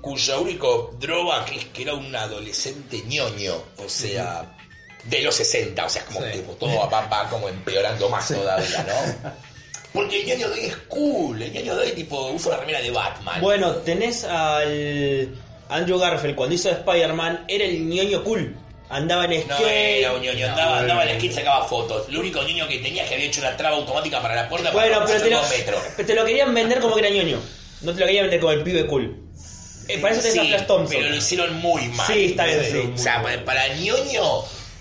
S2: cuyo único drawback es que era un adolescente ñoño, o sea, de los 60, o sea, como
S5: Sí.
S2: que todo va, va como empeorando más todavía, ¿no? Porque el ñoño de hoy es cool, el ñoño de hoy tipo usa una remera de Batman.
S3: Bueno, tenés al Andrew Garfield cuando hizo Spider-Man, era el ñoño cool. Andaba en
S2: No
S3: skate.
S2: era un ñoño, andaba, andaba en skate, sacaba fotos. Lo único ñoño que tenía es que había hecho una traba automática para la puerta
S3: Bueno,
S2: para
S3: pero te, lo, pero te lo querían vender como que era ñoño. No te lo querían vender como el pibe cool. Eh, para eso a
S2: Sí,
S3: Flash Thompson.
S2: pero lo hicieron muy mal.
S3: Sí, está bien,
S2: Sí.
S3: sí.
S2: O sea, para, para ñoño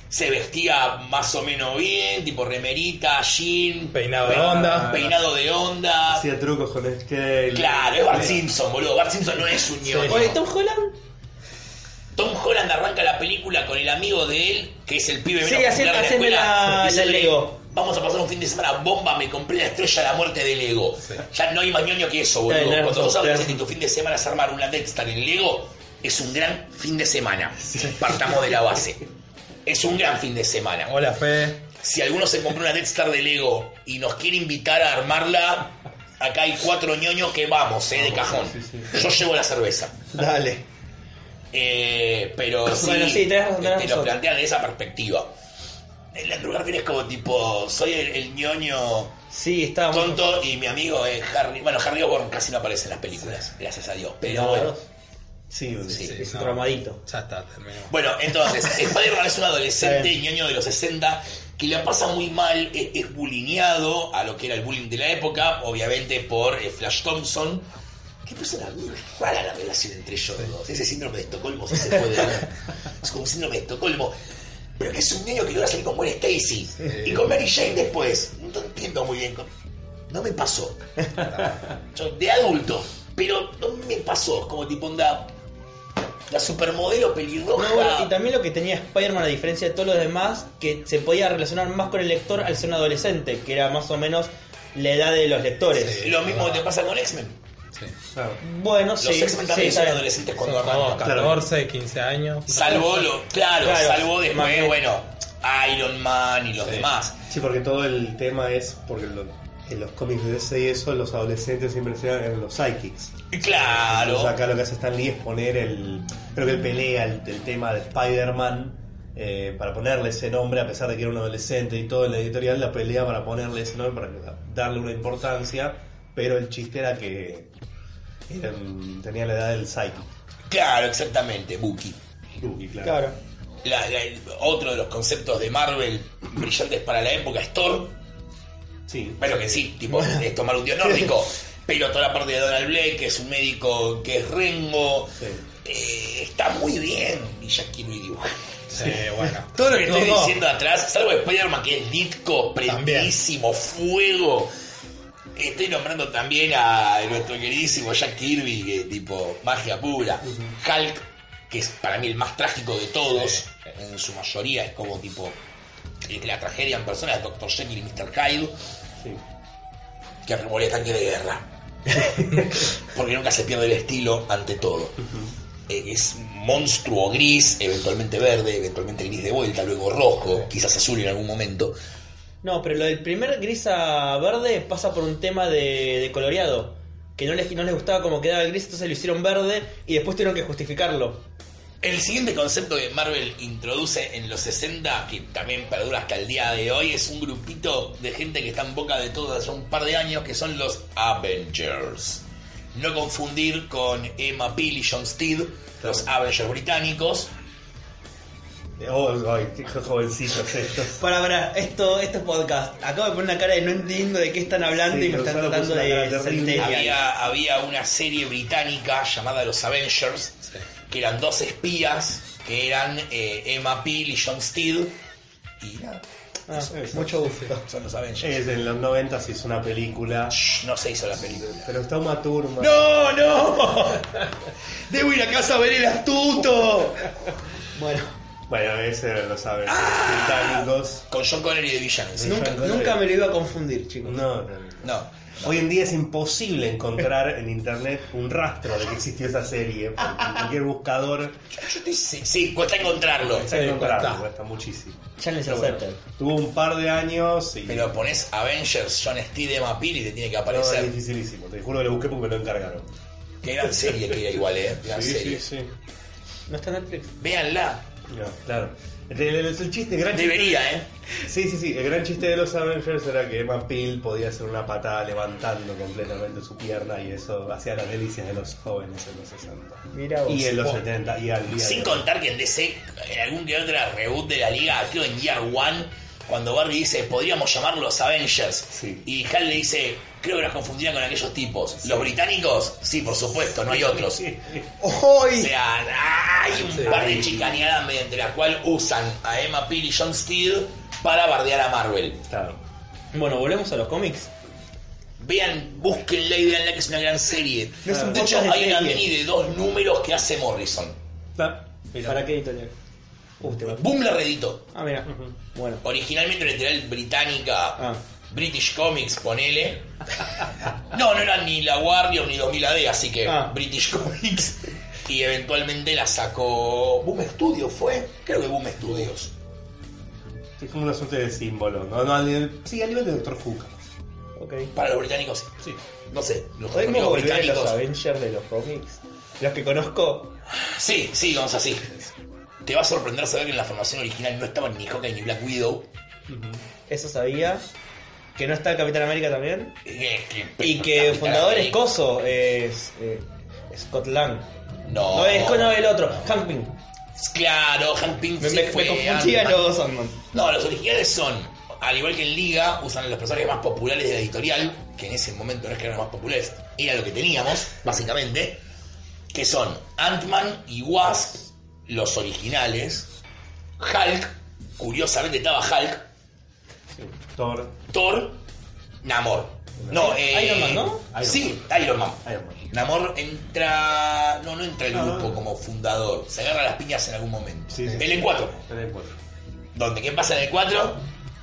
S2: se vestía más o menos bien, tipo remerita, jean,
S5: Peinado de onda.
S2: peinado de onda.
S4: Hacía trucos con skate.
S2: Claro, es Bart Simpson, boludo. Bart Simpson no es un ñoño.
S3: Oye, Tom Holland.
S2: Tom Holland arranca la película con el amigo de él, que es el pibe
S3: Sí,
S2: menos
S3: hacen-
S2: popular de la escuela,
S3: la- la
S2: diciéndole,
S3: Lego.
S2: Vamos a pasar un fin de semana bomba, me compré la estrella de la muerte de Lego.
S5: Sí.
S2: Ya no hay más ñoño que eso, boludo.
S3: Eh,
S2: Cuando vos sabes que tu fin de semana es armar una Death Star en Lego, es un gran fin de semana. Partamos de la base. Es un gran fin de semana.
S5: Hola, Fe.
S2: Si alguno se compró una Death Star de Lego y nos quiere invitar a armarla, acá hay cuatro ñoños que vamos, eh, de cajón.
S4: sí, sí.
S2: Yo llevo la cerveza.
S3: Dale.
S2: Eh, pero sí,
S3: Bueno,
S2: te-
S3: tenés
S2: te lo plantean de esa perspectiva. El Andrew Garfield es como tipo, soy el, el ñoño
S3: Sí, estaba muy-
S2: tonto y mi amigo es Harry. Bueno, Harry Osborn casi no aparece en las películas, gracias a Dios. Pero
S3: No,
S2: bueno.
S4: Sí,
S2: Sí.
S4: sí.
S3: Es traumadito.
S5: Ya está, terminó.
S2: Bueno, entonces, [laughs] Spider-Man es un adolescente ñoño de los 60 que la pasa muy mal, es, es bulineado a lo que era el bullying de la época, obviamente por eh, Flash Thompson. Qué persona muy rara la relación entre ellos dos. Ese síndrome de Estocolmo se puede ver. [laughs] Es como un síndrome de Estocolmo. Pero que es un niño que logra salir con Gwen Stacy. Y con Mary Jane después. No entiendo muy bien. No me pasó. Yo, de adulto. Pero no me pasó. Como tipo onda. La supermodelo pelirroja.
S3: No, bueno, y también lo que tenía Spider-Man, a diferencia de todos los demás, que se podía relacionar más con el lector al ser un adolescente, que era más o menos la edad de los lectores.
S2: Lo mismo que te pasa con X-Men.
S5: Sí.
S4: Claro.
S3: Bueno,
S2: Los
S3: sí,
S2: X-Men
S3: sí, bien.
S2: adolescentes cuando arrancan.
S5: 14, 15 años.
S2: Salvo lo, claro,
S3: Claro,
S2: salvo después, bueno, Iron Man y los
S5: Sí.
S2: demás.
S4: Sí, porque todo el tema es porque lo- en los cómics de DC y eso, los adolescentes siempre se dan en los psychics.
S2: Claro.
S4: Entonces acá lo que hace Stan Lee es poner el. Creo que él pelea el, el tema de Spider-Man eh, para ponerle ese nombre, a pesar de que era un adolescente y todo en la editorial, la pelea para ponerle ese nombre, para darle una importancia, pero el chiste era que tenía la edad del psychic.
S2: Claro, exactamente, Bucky.
S4: Lucky, claro.
S3: Claro.
S2: La- la- el- otro de los conceptos de Marvel brillantes para la época es Thor.
S4: Sí.
S2: Bueno, que sí, tipo, es tomar un dios nórdico. [laughs] Pero toda la parte de Donald Blake, que es un médico que es Rengo,
S4: Sí.
S2: eh, está muy bien. Y Jack Kirby dibuja.
S5: Sí, bueno.
S2: Todo lo que estoy diciendo atrás, salvo Spider-Man que es Ditko, prendidísimo, fuego. Estoy nombrando también a nuestro queridísimo Jack Kirby, que tipo magia pura. Hulk, que es para mí el más trágico de todos, en su mayoría es como tipo la tragedia en persona de Dr. Jekyll y Mr. Hyde,
S4: Sí.
S2: que remoría tanque de guerra. [laughs] Porque nunca se pierde el estilo ante todo. Eh, es monstruo gris, eventualmente verde, eventualmente gris de vuelta, luego rojo, quizás azul en algún momento.
S3: No, pero lo del primer gris a verde pasa por un tema de, de coloreado. Que no les, no les gustaba cómo quedaba el gris, entonces lo hicieron verde y después tuvieron que justificarlo.
S2: El siguiente concepto que Marvel introduce en los 60, que también perdura hasta el día de hoy, es un grupito de gente que está en boca de todos hace un par de años, que son los Avengers. No confundir con Emma Peel y John Steed, los Avengers británicos.
S4: Oh, ay, qué jovencitos estos.
S3: Para, para, esto, esto es podcast. Acabo de poner una cara de no entiendo de qué están hablando
S4: Sí,
S3: y me están tratando
S4: una
S3: de centennial.
S2: Había, había una serie británica llamada Los Avengers,
S5: Sí.
S2: que eran dos espías, que eran eh, Emma Peel y John Steed. Y nada,
S3: Ah, mucho gusto.
S2: son los Avengers.
S4: Es en los 90 se hizo una película.
S2: Shh, no se hizo la película.
S4: Pero está Uma Thurman.
S2: ¡No, no! [laughs] Debo ir a casa a ver el astuto.
S3: Bueno,
S4: Bueno, ese lo saben.
S2: Ah.
S4: Británicos.
S2: Con John Connery de villano. ¿sí?
S3: nunca, me lo iba a confundir, chicos.
S4: No, no, no.
S2: No.
S4: Hoy en día es imposible encontrar en internet un rastro de que existió esa serie. cualquier buscador
S2: Yo, yo estoy- sí, sí, cuesta encontrarlo.
S5: Sí,
S4: encontrarlo,
S5: cuesta.
S4: cuesta muchísimo.
S3: Challenge
S4: Pero bueno, tuvo un par de años y
S2: Pero pones Avengers, John Steed, Emma Peel y te tiene que
S4: no,
S2: aparecer.
S4: es dificilísimo. Te juro que lo busqué porque me lo encargaron.
S2: Qué gran serie que era igual, eh. Gran
S4: Sí,
S2: serie.
S4: sí, sí.
S3: ¿No está en Netflix?
S2: Véanla.
S4: No, claro. El, el- el chiste, el gran chiste-
S2: Debería, eh.
S4: Sí, sí, sí. El gran chiste de los Avengers era que Emma Peel podía hacer una patada levantando completamente su pierna y eso hacía las delicias de los jóvenes en los 60.
S3: Mira vos.
S4: Y en los
S2: Oh.
S4: 70 y al día
S2: Sin contar que en DC, en algún que otra reboot de la liga, creo en Year One, Cuando Barry dice, podríamos llamarlos Avengers.
S4: Sí.
S2: Y Hal le dice, creo que los confundían con aquellos tipos. ¿Los británicos? Sí, por supuesto, no hay otros. [laughs] O
S3: ¡Hoy!
S2: sea, hay un
S5: Sí.
S2: par de chicaneadas mediante la cual usan a Emma Peel y John Steele para bardear a Marvel.
S4: Claro.
S3: Bueno, volvemos a los cómics.
S2: Vean, búsquenla y veanla que es una gran serie.
S3: No es un
S2: de hecho,
S3: de
S2: hay una mini de dos números que hace Morrison.
S4: Ah.
S3: ¿Para qué editorial? Uh,
S2: Boom la reeditó.
S3: Ah, mira. Bueno.
S2: Originalmente una editorial británica,
S3: Ah.
S2: British Comics, ponele. No, no era ni la Warrior ni 2000 AD, así que
S3: Ah.
S2: British Comics. Y eventualmente la sacó Boom Studios, ¿fue? Creo que Boom Studios.
S4: Sí, Es como una suerte de símbolo. ¿no? No, al nivel- sí, a nivel de Doctor Who. capaz.
S3: Ok.
S2: Para los británicos,
S4: Sí.
S2: no sé. Los
S3: ¿Podemos
S2: los
S3: volver a los
S2: británicos.
S3: Avengers de los cómics? Los que conozco.
S2: Sí, sí, vamos así. Te va a sorprender saber que en la formación original no estaban ni Hawkeye ni Black Widow.
S3: Eso sabía. Que no está el Capitán América también. Y que el fundador es. Coso. Es. eh, Scott Lang.
S2: No,
S3: No, es no, el otro. Hank Pym.
S2: Claro, Hank Pym
S3: Me,
S2: sí
S3: me, me
S2: fue
S3: confundía
S2: Ant-Man.
S3: los dos.
S2: No, los originales son, al igual que en Liga, usan los personajes más populares de la editorial, que en ese momento no es que eran los más populares, era lo que teníamos, básicamente, que son Ant-Man y Wasp, los originales, Hulk, curiosamente estaba Hulk,
S4: Thor.
S2: Thor, Namor. No, eh,
S3: Iron Man, ¿no?
S4: Iron
S2: sí, Iron Man.
S4: Iron Man.
S2: Namor entra. No, no entra al
S4: No,
S2: grupo
S4: no.
S2: como fundador. Se agarra las piñas en algún momento.
S4: Sí, sí.
S2: El E4.
S4: En el cuatro.
S2: ¿Dónde? ¿Qué pasa en el 4?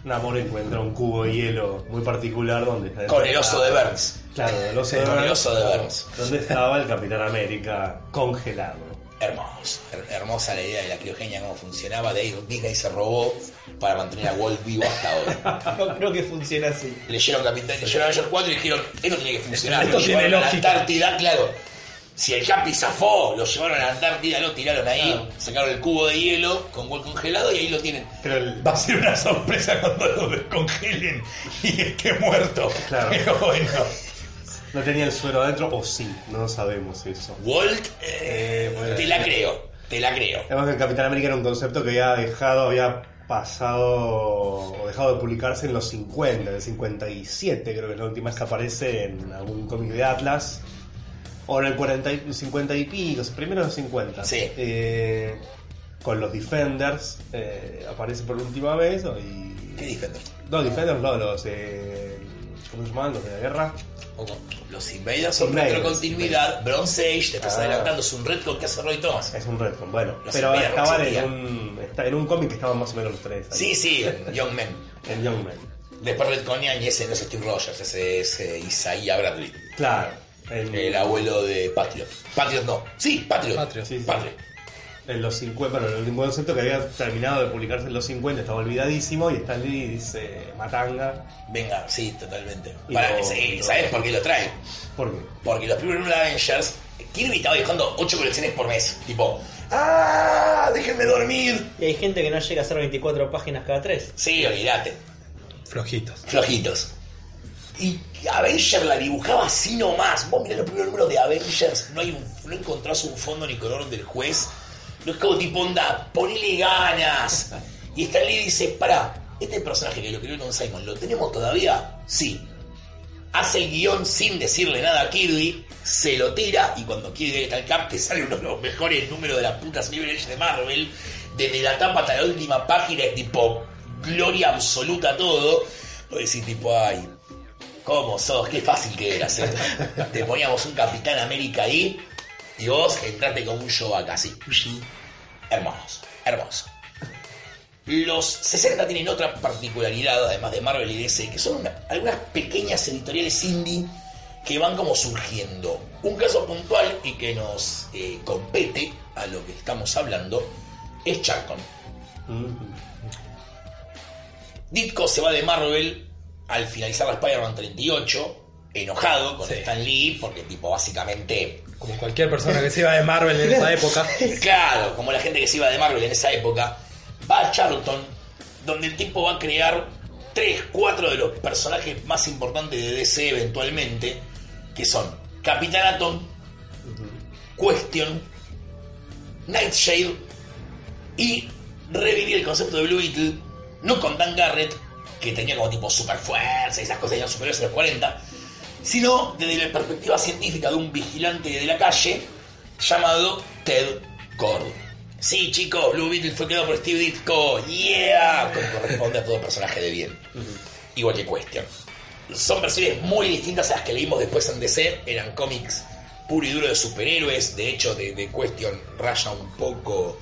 S4: Namor encuentra un cubo de hielo muy particular donde está
S2: Con el oso de Burns.
S4: Claro, el oso de
S2: Con el
S4: Burns.
S2: oso de Burns.
S4: Donde estaba el Capitán América congelado.
S2: Hermoso. Her- hermosa la idea de la criogenia, cómo funcionaba. De ahí Disney se robó para mantener a Walt vivo hasta hoy. [laughs]
S3: No creo que funcione así.
S2: Leyeron Capitán, leyeron Avengers 4 y dijeron, esto tiene que funcionar.
S5: Esto tiene
S2: llevaron a la
S5: lógica.
S2: Antártida, claro. Si el Capi zafó, lo llevaron a la Antártida, lo tiraron ahí,
S3: Claro.
S2: sacaron el cubo de hielo con Walt congelado y ahí lo tienen.
S4: Pero el,
S2: Va a ser una sorpresa cuando lo descongelen y esté muerto.
S4: Claro. [laughs]
S2: Pero bueno.
S4: No tenía el suero adentro, o sí, no sabemos eso.
S2: Walt, eh,
S4: bueno.
S2: te la creo, te la creo.
S4: Además que el Capitán América era un concepto que había dejado, había pasado o dejado de publicarse en los 50, en el 57 creo que es la última vez que aparece en algún cómic de Atlas. O en el 40 y, 50 y pico, primero en los 50.
S2: Sí.
S4: Eh, con los Defenders eh, aparece por última vez. Y,
S2: ¿Qué Defender?
S4: No, Defenders no, los... Eh, ¿Cómo se llaman? Los de la guerra.
S2: O con- Los Invaders son retrocontinuidad, Bronze Age, te estás
S4: Ah.
S2: adelantando, es un retcon que hace Roy Thomas.
S4: Es un retcon, bueno.
S2: Los
S4: pero
S2: Invaders
S4: estaban en un, está- en un cómic que estaban más o menos los tres. ahí,
S2: Sí, sí, en Young Men.
S4: En Young Man.
S2: Después retconian y ese no es Steve Rogers, ese es eh, Isaiah Bradley,
S4: Claro.
S2: El abuelo de Patriot. Patriot no, sí, Patriot.
S5: Patriot.
S4: Sí, sí.
S2: Patriot.
S4: En los 50, bueno, el último concepto que había terminado de publicarse en los 50 estaba olvidadísimo y Stan Lee dice Matanga.
S2: Venga, sí, totalmente.
S4: Y
S2: Para,
S4: lo-
S2: sí,
S4: lo-
S2: ¿Sabes por qué lo trae?
S4: ¿Por qué?
S2: Porque los primeros números de Avengers, Kirby estaba dejando 8 colecciones por mes. Tipo, ¡ah! ¡Déjenme dormir!
S3: Y hay gente que no llega a hacer 24 páginas cada tres.
S2: Sí, olvídate.
S5: Flojitos.
S2: Flojitos. Y Avengers la dibujaba así nomás. Vos mirá los primeros números de Avengers, no hay un, no encontrás un fondo ni color del juez. No es como tipo onda, ponele ganas. Y Stan Lee dice, pará, este personaje que lo creó Don Simon, ¿lo tenemos todavía? Sí. Hace el guion sin decirle nada a Kirby, se lo tira y cuando Kirby está al cap te sale uno de los mejores números de la puta Silver Age de Marvel. Desde la tapa hasta la última página es tipo gloria absoluta a todo. Vos decís tipo, ay, ¿cómo sos? Qué fácil que eras. eh. [laughs] Te poníamos un Capitán América ahí y vos entraste con un show acá así. Hermoso, hermoso. Los 60 tienen otra particularidad, además de Marvel y DC, que son una- algunas pequeñas editoriales indie que van como surgiendo. Un caso puntual y que nos eh, compete a lo que estamos hablando es Charcon.
S4: Mm.
S2: Ditko se va de Marvel al finalizar la Spider-Man 38, enojado con
S5: Sí.
S2: Stan Lee, porque tipo básicamente
S5: Como cualquier persona que se iba de Marvel en esa época. [laughs]
S2: Claro, como la gente que se iba de Marvel en esa época, va a Charlton, donde el tipo va a crear 3, 4 de los personajes más importantes de DC eventualmente, que son Capitán Atom, Question, Nightshade y revivir el concepto de Blue Beetle no con Dan Garrett, que tenía como tipo super fuerza y esas cosas eran superiores a los 40, sino desde la perspectiva científica de un vigilante de la calle llamado Ted Cord. Sí, chicos, Blue Beetle fue creado por Steve Ditko, yeah, como corresponde a todo personaje de bien. Igual que Question. Son versiones muy distintas a las que leímos después en DC, eran cómics puro y duro de superhéroes, de hecho de, de Question raya un poco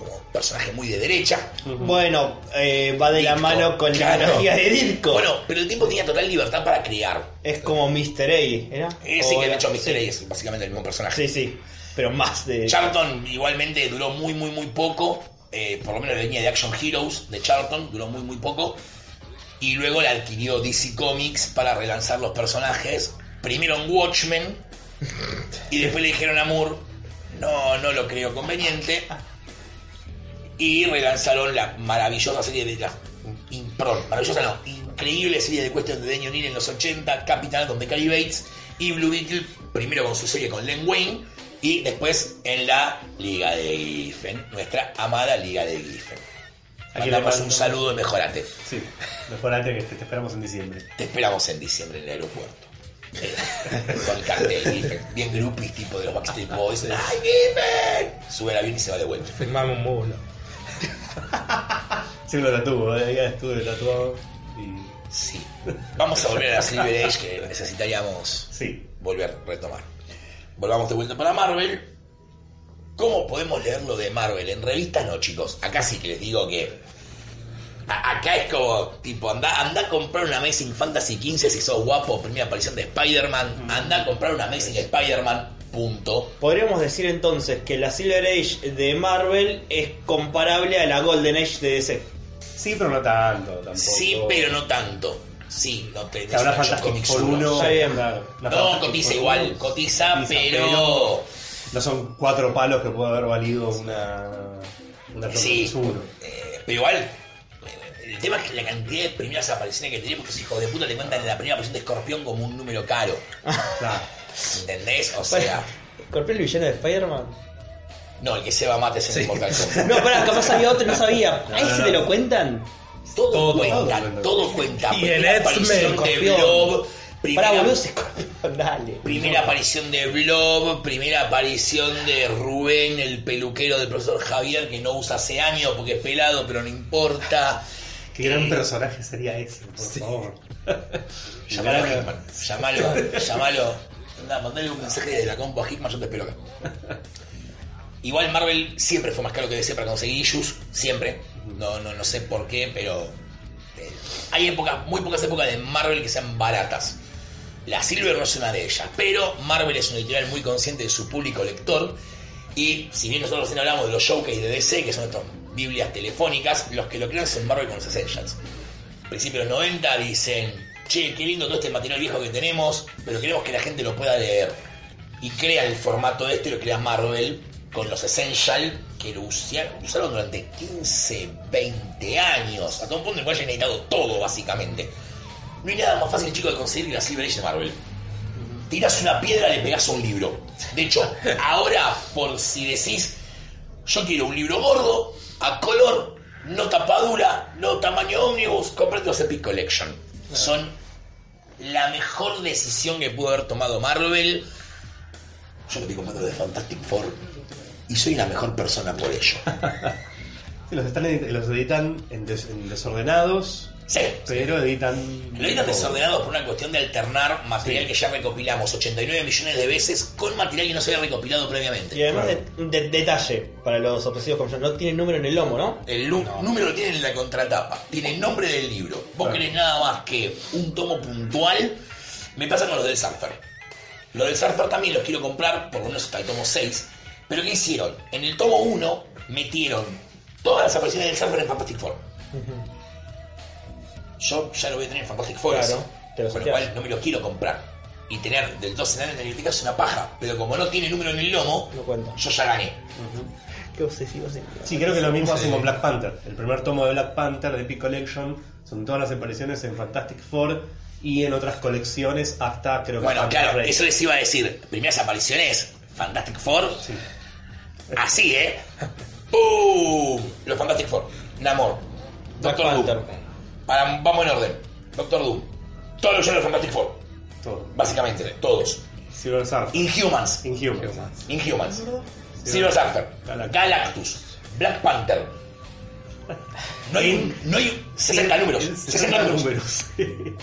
S2: como personaje muy de derecha.
S3: Bueno, eh, va de la mano con la ideología de Dirko.
S2: Bueno, pero el tipo tenía total libertad para crear.
S3: es como Mr. A, ¿era?
S2: Eh, sí, que de hecho Mr.
S3: sí.
S2: A es básicamente el mismo personaje.
S3: Sí, sí, pero más de...
S2: Charlton igualmente duró muy, muy, muy poco. eh, por lo menos la línea de Action Heroes de Charlton duró muy, muy poco. Y luego la adquirió DC Comics para relanzar los personajes. Primero en Watchmen. Y después le dijeron a Moore, no, no lo creo conveniente. Y relanzaron la maravillosa serie de la perdón, maravillosa no, increíble serie de cuestiones de Danny O'Neill en los 80, Capital donde Cary Bates y Blue Beetle, primero con su serie con Len Wayne y después en la Liga de Giffen, nuestra amada Liga de Giffen.
S4: Aquí le
S2: Mandamos un saludo y mejorate.
S4: Sí, mejorate que te, te esperamos en diciembre.
S2: Te esperamos en diciembre en el aeropuerto. Eh, [laughs] con el cartel Giffen, bien groupies tipo de los Backstreet Boys. [laughs] ¡Ay, Giffen! Sube el avión y se va de vuelta.
S5: Firmame un mulo. [laughs]
S4: Sí, lo tatuó, eh, ya estuve tatuado. Y.
S2: Sí. Vamos a volver a la Silver Age que necesitaríamos
S4: Sí.
S2: volver a retomar. Volvamos de vuelta para Marvel. ¿Cómo podemos leer lo de Marvel? En revistas no, chicos. Acá sí que les digo que. acá es como, tipo, anda, anda a comprar una Amazing Fantasy 15 si sos guapo, primera aparición de Spider-Man. Anda a comprar una Amazing Spider-Man, punto.
S3: Podríamos decir entonces que la Silver Age de Marvel es comparable a la Golden Age de DC.
S4: Sí, pero no tanto. Tampoco.
S2: Sí, pero no tanto. Sí, no te
S4: habrá Fantastic por uno.
S3: Está bien.
S4: claro. La
S2: No, cotiza igual, cotiza,
S4: cotiza,
S2: pero...
S4: No son cuatro palos que puede haber valido una. Una
S2: Sí, eh, pero igual, eh, el tema es que la cantidad de primeras apariciones que tenemos, que los hijos de puta te cuentan en la primera aparición de Escorpión como un número caro. [laughs]
S4: Claro.
S2: ¿Entendés? O sea,
S3: ¿Scorpion el villano de Spider-Man?
S2: no, el que se va a mates en el Mortal Kombat. [laughs]
S3: No, pará, capaz había otro, no sabía. ¿A ese
S4: no,
S3: te
S4: no.
S3: lo cuentan?
S2: Todo,
S5: Todo,
S2: cuenta,
S4: todo.
S2: todo cuenta.
S5: Y
S2: Primera aparición de. Blob,
S3: Pará,
S2: primera,
S3: boludo, ese Scorpion, dale.
S2: primera aparición de Blob, primera aparición de Rubén, el peluquero del profesor Javier, que no usa hace años porque es pelado, pero no importa.
S4: Qué gran personaje sería ese, por favor.
S2: Llamalo. Llamalo, llamalo. Anda, mandale un mensaje de la compu a Hickman, yo te espero acá. Igual Marvel siempre fue más caro que DC para conseguir issues, siempre. No, no, no sé por qué, pero eh, hay épocas, muy pocas épocas de Marvel que sean baratas. La Silver no es una de ellas, pero Marvel es una editorial muy consciente de su público lector. Y si bien nosotros recién hablamos de los showcase de DC, que son estas Biblias telefónicas, los que lo crean son Marvel con los Essentials. Principios de los 90 dicen, che, qué lindo todo este material viejo que tenemos, pero queremos que la gente lo pueda leer. Y crea el formato este, lo crea Marvel con los Essentials, que lo usaron, usaron durante 15, 20 años, hasta un punto en el cual hayan editado todo, básicamente. No hay nada más fácil, chico, de conseguir que la Silver Age de Marvel. Tiras una piedra, le pegas a un libro. De hecho, [laughs] ahora, por si decís, yo quiero un libro gordo, a color, no tapadura, no tamaño ómnibus, comprate los Epic Collection. Son la mejor decisión que pudo haber tomado Marvel. Yo lo estoy comprando de Fantastic Four y soy la mejor persona por ello. [laughs]
S4: Los, están los editan en, des- en desordenados,
S2: Sí,
S4: pero editan.
S2: Lo editan desordenados por una cuestión de alternar material que ya recopilamos 89 millones de veces con material que no se había recopilado previamente.
S3: Y además, de, de- detalle para los obsesivos como yo, no tiene número en el lomo, ¿no?
S2: El número lo tiene en la contratapa, tiene el nombre del libro. Vos
S4: Claro.
S2: querés nada más que un tomo puntual. Me pasa con los del Surfer. Los del Surfer también los quiero comprar, por lo menos hasta el tomo 6. Pero ¿qué hicieron? En el tomo 1 metieron todas las apariciones del Surfer en Fantastic Four. Yo ya lo voy a tener en Fantastic Four.
S3: Claro, te lo
S2: Con lo
S3: saqueas.
S2: cual no me lo quiero comprar. Y tener del 2 en adelante en la biblioteca es una paja. Pero como no tiene número en el lomo,
S3: No cuenta.
S2: yo ya gané.
S3: Qué obsesivo.
S4: Sí, creo que lo mismo hacen con Black Panther. El primer tomo de Black Panther de Epic Collection son todas las apariciones en Fantastic Four y en otras colecciones hasta creo que
S2: Bueno,
S4: Panther
S2: claro, eso les iba a decir. Primeras apariciones, Fantastic Four.
S4: Sí.
S2: Así, ¿eh? ¡Pum! Los Fantastic Four. Namor.
S3: Black
S2: Doctor
S3: Panther.
S2: Doom. Para, vamos en orden. Doctor Doom. Todos los de Fantastic Four.
S4: Todo.
S2: Básicamente, todos.
S4: Silver Surfer.
S2: Inhumans.
S4: Inhumans.
S2: Inhumans. Silver Surfer.
S4: Galactus.
S2: Galactus. Black Panther. No hay, un- no hay 60 números. 60 números.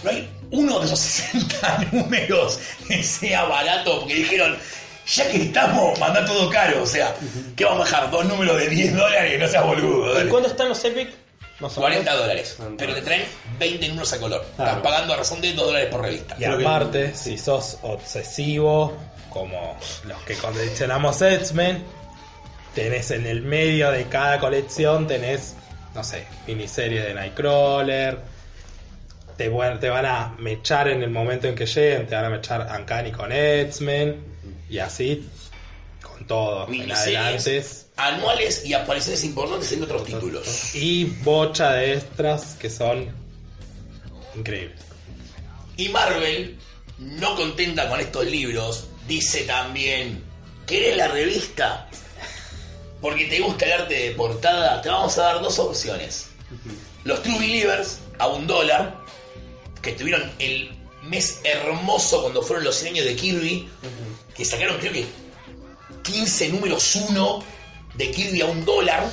S2: No hay uno de esos 60 [laughs] números que sea barato porque dijeron, ya que estamos, manda todo caro. O sea, ¿qué vamos a dejar? Dos números de 10 dólares, no seas boludo.
S3: ¿Y
S2: dale.
S3: cuándo están los Epic? Más o
S2: 40
S3: menos.
S2: dólares. Pero te traen 20 números a color. Estás
S4: Claro.
S2: pagando a razón de 2 dólares por revista.
S5: Y aparte, si sos obsesivo, como los que coleccionamos X-Men, tenés en el medio de cada colección, tenés, no sé, miniserie de Nightcrawler. Te, van- te van a mechar en el momento en que lleguen, te van a mechar Uncanny con X-Men, y así con todo. En
S2: Miniseries
S5: adelante.
S2: anuales y apariciones importantes en otros títulos.
S5: Y bocha de extras que son increíbles.
S2: Y Marvel, no contenta con estos libros, dice también, ¿querés la revista? Porque te gusta el arte de portada, te vamos a dar dos opciones. Los True Believers a un dólar, que tuvieron el mes hermoso cuando fueron los 100 años de Kirby, que sacaron creo que 15 números 1 de Kirby a un dólar,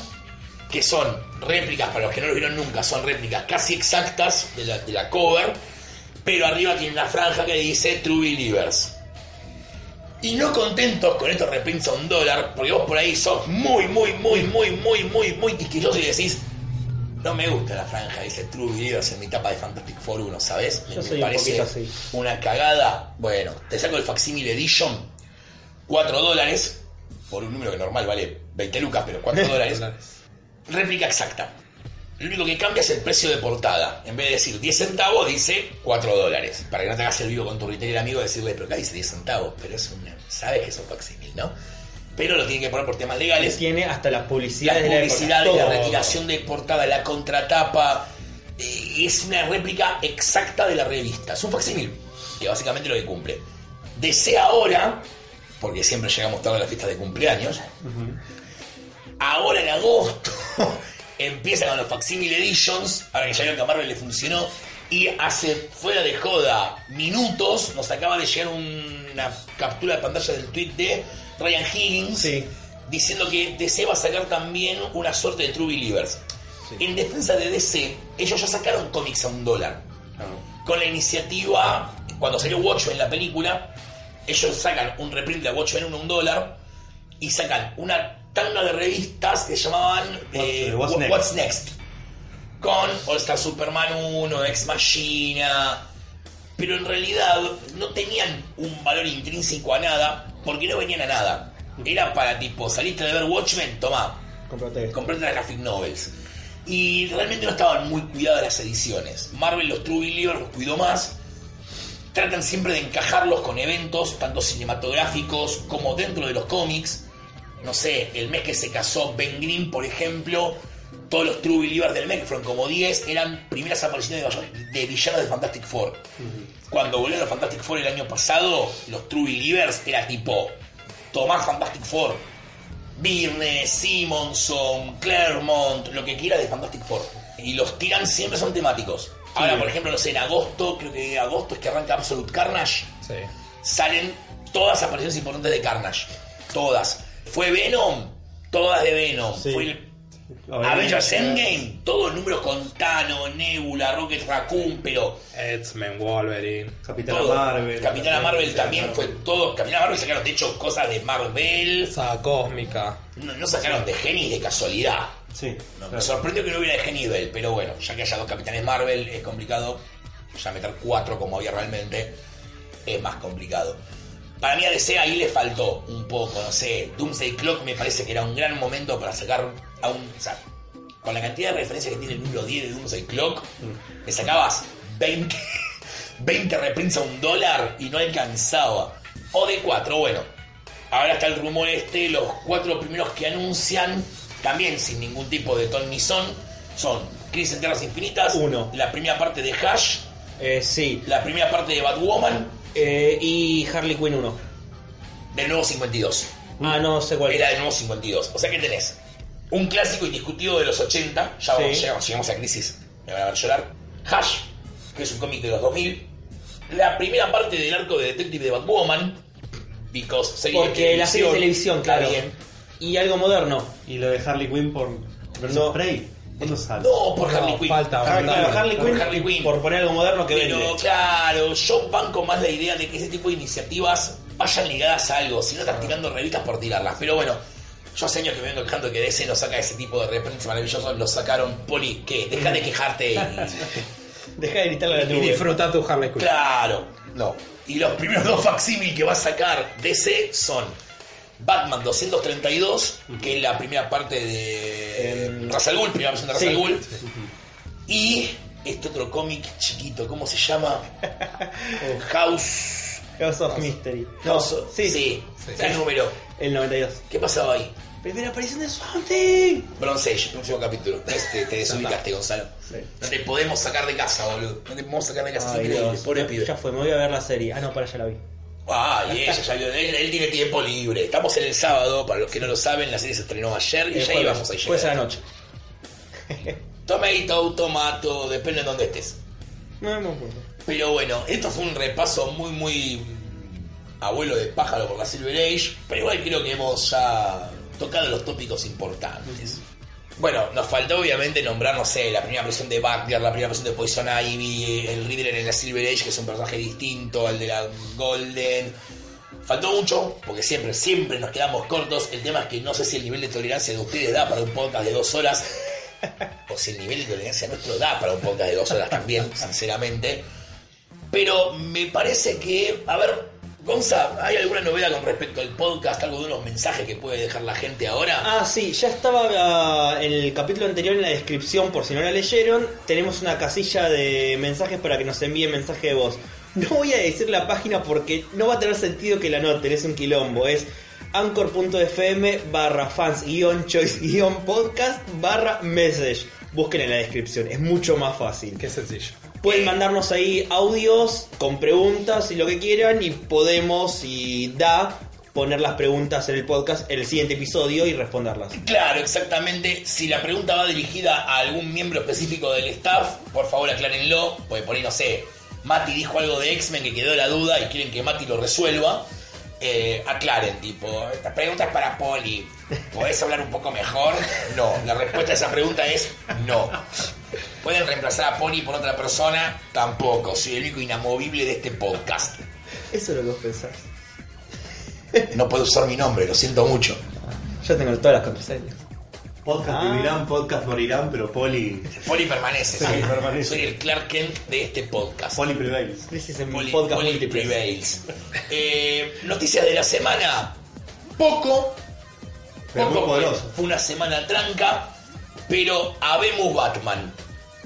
S2: que son réplicas, para los que no lo vieron nunca, son réplicas casi exactas de la, de la cover, pero arriba tiene una franja que dice True Believers. Y no contentos con estos reprints a un dólar, porque vos por ahí sos muy, muy, muy, muy, muy, muy, muy quisquilloso y decís, no me gusta la franja, dice True Believers en mi tapa de Fantastic Four 1, ¿sabes?
S3: Un poquito así.
S2: una cagada. Bueno, te saco el Facsimile Edition, 4 dólares, por un número que normal vale 20 lucas, pero 4 [laughs] dólares. Réplica exacta. Lo único que cambia es el precio de portada. En vez de decir 10 centavos, dice 4 dólares. Para que no te hagas el vivo con tu retailer amigo y decirle, pero acá dice 10 centavos. Pero es una. Sabes que es un facsimil, ¿no? Pero lo tienen que poner por temas legales.
S3: Tiene hasta las publicidades de la época.
S2: publicidades, la
S3: Todo.
S2: retiración de portada, la contratapa. eh, Es una réplica exacta de la revista. Es un facsimil, que básicamente lo que cumple. DC ahora, porque siempre llegamos tarde a las fiestas de cumpleaños, ahora en agosto [laughs] empieza con los Facsimil Editions, ahora que ya vieron que a Marvel le funcionó, y hace fuera de joda minutos nos acaba de llegar una captura de pantalla del tweet de Ryan Higgins
S3: Sí.
S2: diciendo que DC va a sacar también una suerte de True Believers. En defensa de DC, ellos ya sacaron cómics a un dólar. Con la iniciativa, cuando salió Watchmen la película, ellos sacan un reprint de Watchmen 1 a un dólar y sacan una tanda de revistas que llamaban eh,
S4: What's Next?
S2: What's Next. Con All Star Superman 1, Ex Machina. Pero en realidad no tenían un valor intrínseco a nada porque no venían a nada. Era para tipo, saliste de ver Watchmen, toma,
S3: Cómprate esto.
S2: comprate las graphic novels. Y realmente no estaban muy cuidadas las ediciones. Marvel los True Believers los cuidó más. Tratan siempre de encajarlos con eventos, tanto cinematográficos como dentro de los cómics. No sé, el mes que se casó Ben Green, por ejemplo, todos los True Believers del mes, fueron como 10, eran primeras apariciones de, de villanos de Fantastic Four. Cuando volvieron los Fantastic Four el año pasado, los True Believers era tipo, Tomás Fantastic Four, Birne, Simonson, Claremont, lo que quiera de Fantastic Four. Y los tiran siempre son temáticos. Ahora, por ejemplo, no sé, en agosto, creo que agosto es que arranca Absolute Carnage,
S5: Sí.
S2: salen todas las apariciones importantes de Carnage. Todas. Fue Venom, todas de Venom.
S3: Sí.
S2: Fue el Avengers Endgame, todos números con Tano, Nebula, Rocket Raccoon, pero
S5: X-Men, Wolverine.
S4: Capitana
S2: todo.
S4: Marvel.
S2: Capitana Marvel también fue todo. Capitana Marvel sacaron, de hecho, cosas de Marvel.
S5: Saga Cósmica.
S2: No, no sacaron de Genis de casualidad.
S4: Sí.
S2: No, Me sorprendió que no hubiera de Genis Bell, pero bueno, ya que haya dos capitanes Marvel es complicado. Ya meter cuatro como había realmente es más complicado. Para mí a DC ahí le faltó un poco, no sé. Doomsday Clock me parece que era un gran momento para sacar a un. O sea, con la cantidad de referencias que tiene el número 10 de Doomsday Clock, le sacabas 20, 20 [laughs] reprints a un dólar y no alcanzaba. O de 4, bueno. Ahora está el rumor este, los cuatro primeros que anuncian, también sin ningún tipo de ton ni son, son Crisis en Tierras Infinitas,
S3: Uno.
S2: la primera parte de Hash,
S3: Eh, sí.
S2: la primera parte de Batwoman,
S3: Eh, y Harley Quinn 1.
S2: del nuevo 52.
S3: Ah, no sé cuál.
S2: Era del nuevo 52. O sea que tenés Un clásico indiscutido de los 80, ya vamos,
S3: Sí.
S2: llegamos, llegamos a Crisis, me van a ver llorar. Hash, que es un cómic de los 2000. La primera parte del arco de Detective de Batwoman, because serie de
S3: Porque la serie de televisión,
S2: está
S3: claro.
S2: bien.
S3: Y algo moderno.
S4: Y lo de Harley Quinn por versus
S3: No.
S4: Prey. ¿Cuándo sale?
S2: No, por
S5: No,
S2: Harley Quinn.
S5: falta,
S3: Ah,
S5: falta.
S3: claro, Harley
S2: Por
S3: Quinn,
S2: Harley Quinn.
S3: por poner algo moderno que
S2: Pero
S3: vende.
S2: claro, yo banco más la idea de que ese tipo de iniciativas vayan ligadas a algo, si no estás tirando revistas por tirarlas. Pero bueno, yo hace años que me vengo quejando que DC no saca ese tipo de reprints maravillosos, lo sacaron. Poli, ¿qué? Deja de quejarte. y- [laughs]
S3: Deja de gritarle a la
S5: Y disfruta tu Harley Quinn.
S2: claro, no. Y los primeros dos facsímil que va a sacar DC son Batman 232, que es la primera parte de
S3: Em,
S2: Ra's al Ghul, primera versión de Ra's
S3: sí.
S2: al Ghul. Y este otro cómic chiquito, ¿cómo se llama? [laughs] House.
S3: House of Mystery. No,
S2: House of-
S3: sí,
S2: sí.
S5: Sí.
S2: ¿Qué número?
S3: El 92.
S2: ¿Qué pasaba ahí?
S3: Primera aparición de Something.
S2: Bronze Age, próximo capítulo. Este, te desubicaste, Gonzalo.
S3: Sí.
S2: No te podemos sacar de casa, boludo. No te podemos sacar de casa. es
S3: Ay,
S2: increíble.
S3: Dios.
S2: Pobre pibe.
S3: Ya fue, me voy a ver la serie. Ah, no, para, ya la vi.
S2: Ah, y ella ya vio. Él, él tiene tiempo libre. Estamos en el sábado, para los que no lo saben, la serie se estrenó ayer y ya íbamos a
S3: jueves a la noche. [laughs]
S2: Tomato, tomato, depende de dónde estés.
S3: No, no importa.
S2: Pero bueno, esto fue un repaso muy, muy abuelo de pájaro por la Silver Age, pero igual creo que hemos ya tocado los tópicos importantes. Bueno, nos faltó obviamente nombrar, no sé, la primera versión de Batgirl, la primera versión de Poison Ivy, el Riddler en la Silver Age, que es un personaje distinto al de la Golden. Faltó mucho, porque siempre, siempre nos quedamos cortos. El tema es que no sé si el nivel de tolerancia de ustedes da para un podcast de dos horas, [laughs] o si el nivel de tolerancia nuestro da para un podcast de dos horas también, sinceramente. Pero me parece que, a ver, Gonza, ¿hay alguna novedad con respecto al podcast? ¿Algo de unos mensajes que puede dejar la gente ahora?
S3: Ah, sí, ya estaba en el capítulo anterior en la descripción, por si no la leyeron. Tenemos una casilla de mensajes para que nos envíen mensaje de voz. No voy a decir la página porque no va a tener sentido que la noten, es un quilombo. Es anchor.fm barra fans guion choice guion podcast barra message. Busquen en la descripción, es mucho más fácil.
S5: Qué sencillo.
S3: Pueden mandarnos ahí audios con preguntas y lo que quieran y podemos, si da, poner las preguntas en el podcast en el siguiente episodio y responderlas.
S2: Claro, exactamente. Si la pregunta va dirigida a algún miembro específico del staff, por favor aclárenlo. Porque por ahí, no sé, Mati dijo algo de X-Men que quedó la duda y quieren que Mati lo resuelva. Eh, aclaren, tipo, esta pregunta es para Poli. ¿Podés hablar un poco mejor? No. La respuesta a esa pregunta es no. ¿Pueden reemplazar a Poli por otra persona? Tampoco. Soy el único inamovible de este podcast.
S3: Eso es lo que vos pensás.
S2: No puedo usar mi nombre, lo siento mucho.
S3: Yo tengo todas las contraseñas.
S4: Podcast
S3: Ah.
S4: vivirán, podcast morirán, pero Poli.
S2: Poli permanece.
S4: Sí,
S2: ¿sí?
S4: permanece.
S2: Soy el Clark Kent de este podcast.
S4: Poli prevails.
S3: Crisis en
S2: Poli,
S3: podcast
S2: Poli prevails. Eh, noticias de la semana. Poco.
S4: Pero muy
S2: poco,
S4: poderoso.
S2: Fue una semana tranca. Pero habemos Batman.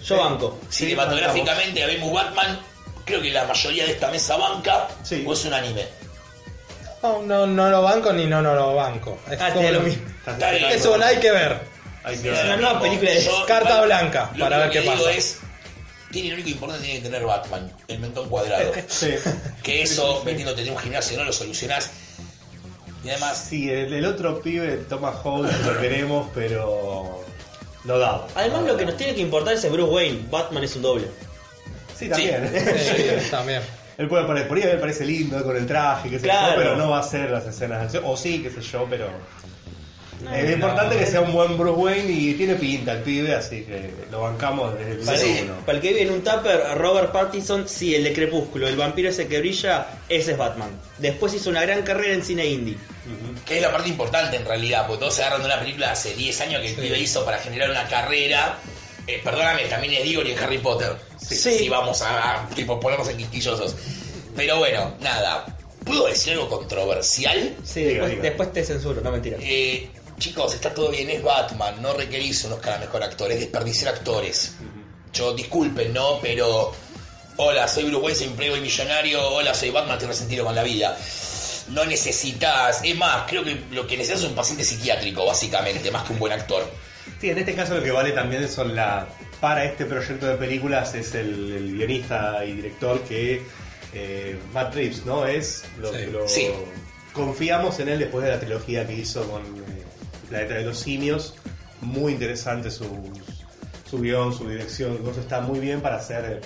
S3: Yo banco.
S2: Cinematográficamente habemos Batman. Creo que la mayoría de esta mesa banca.
S4: Sí.
S2: O es un anime.
S5: No, no, no lo banco ni no, no lo banco. Es,
S3: Ah,
S5: como-
S3: te lo mismo.
S2: Está bien.
S5: es un hay que ver.
S4: Hay que
S3: Es
S4: ver.
S3: una nueva película de
S2: Yo-
S5: carta blanca,
S2: lo
S5: para
S2: único
S5: ver qué
S2: que digo
S5: pasa.
S2: es. Tiene lo único importante tiene que tener Batman, el mentón cuadrado. [laughs]
S4: Sí.
S2: Que eso, metiéndote en un gimnasio, no lo solucionás. Y además,
S4: Sí, el, el otro pibe, Thomas Holt, lo queremos, pero. No daba.
S3: Además, lo que nos tiene que importar es el Bruce Wayne. Batman es un doble.
S4: Sí, también.
S5: Sí, [laughs] también.
S4: Él puede aparecer, por ahí me parece lindo con el traje, qué sé
S3: Claro.
S4: yo, pero no va a ser las escenas de acción. O sí, qué sé yo, pero. Es
S5: no.
S4: importante que sea un buen Bruce Wayne y tiene pinta el pibe, así que lo bancamos desde el
S3: Para,
S4: minuto
S2: Sí.
S4: uno.
S3: para el que vive en un tupper, Robert Pattinson, sí, el de Crepúsculo, el vampiro ese que brilla, ese es Batman. Después hizo una gran carrera en cine indie.
S2: Que es la parte importante en realidad, porque todos se agarran de una película de hace 10 años que el
S5: Sí.
S2: pibe hizo para generar una carrera. Eh, perdóname, también es Diggory en Harry Potter.
S3: Sí.
S2: Si vamos a, a, tipo, ponernos en quisquillosos. Pero bueno, nada. ¿Puedo decir algo controversial?
S3: Sí, después,
S4: diga.
S3: después te censuro, no mentira.
S2: Eh, chicos, está todo bien, es Batman, no requerís un Oscar a mejor actor, es desperdiciar actores. Yo, disculpen, ¿no? Pero. Hola, soy Bruce un playboy millonario. Hola, soy Batman, estoy resentido con la vida. No necesitas. Es más, creo que lo que necesitas es un paciente psiquiátrico, básicamente, más que un buen actor.
S4: Sí, en este caso lo que vale también son la. Para este proyecto de películas es el, el guionista y director que. eh, Matt Reeves, ¿no? Es. Lo,
S5: Sí.
S4: lo-
S2: Sí.
S4: Confiamos en él después de la trilogía que hizo con eh, Planeta de los Simios. muy interesante su, su guion, su dirección, eso está muy bien para hacer eh,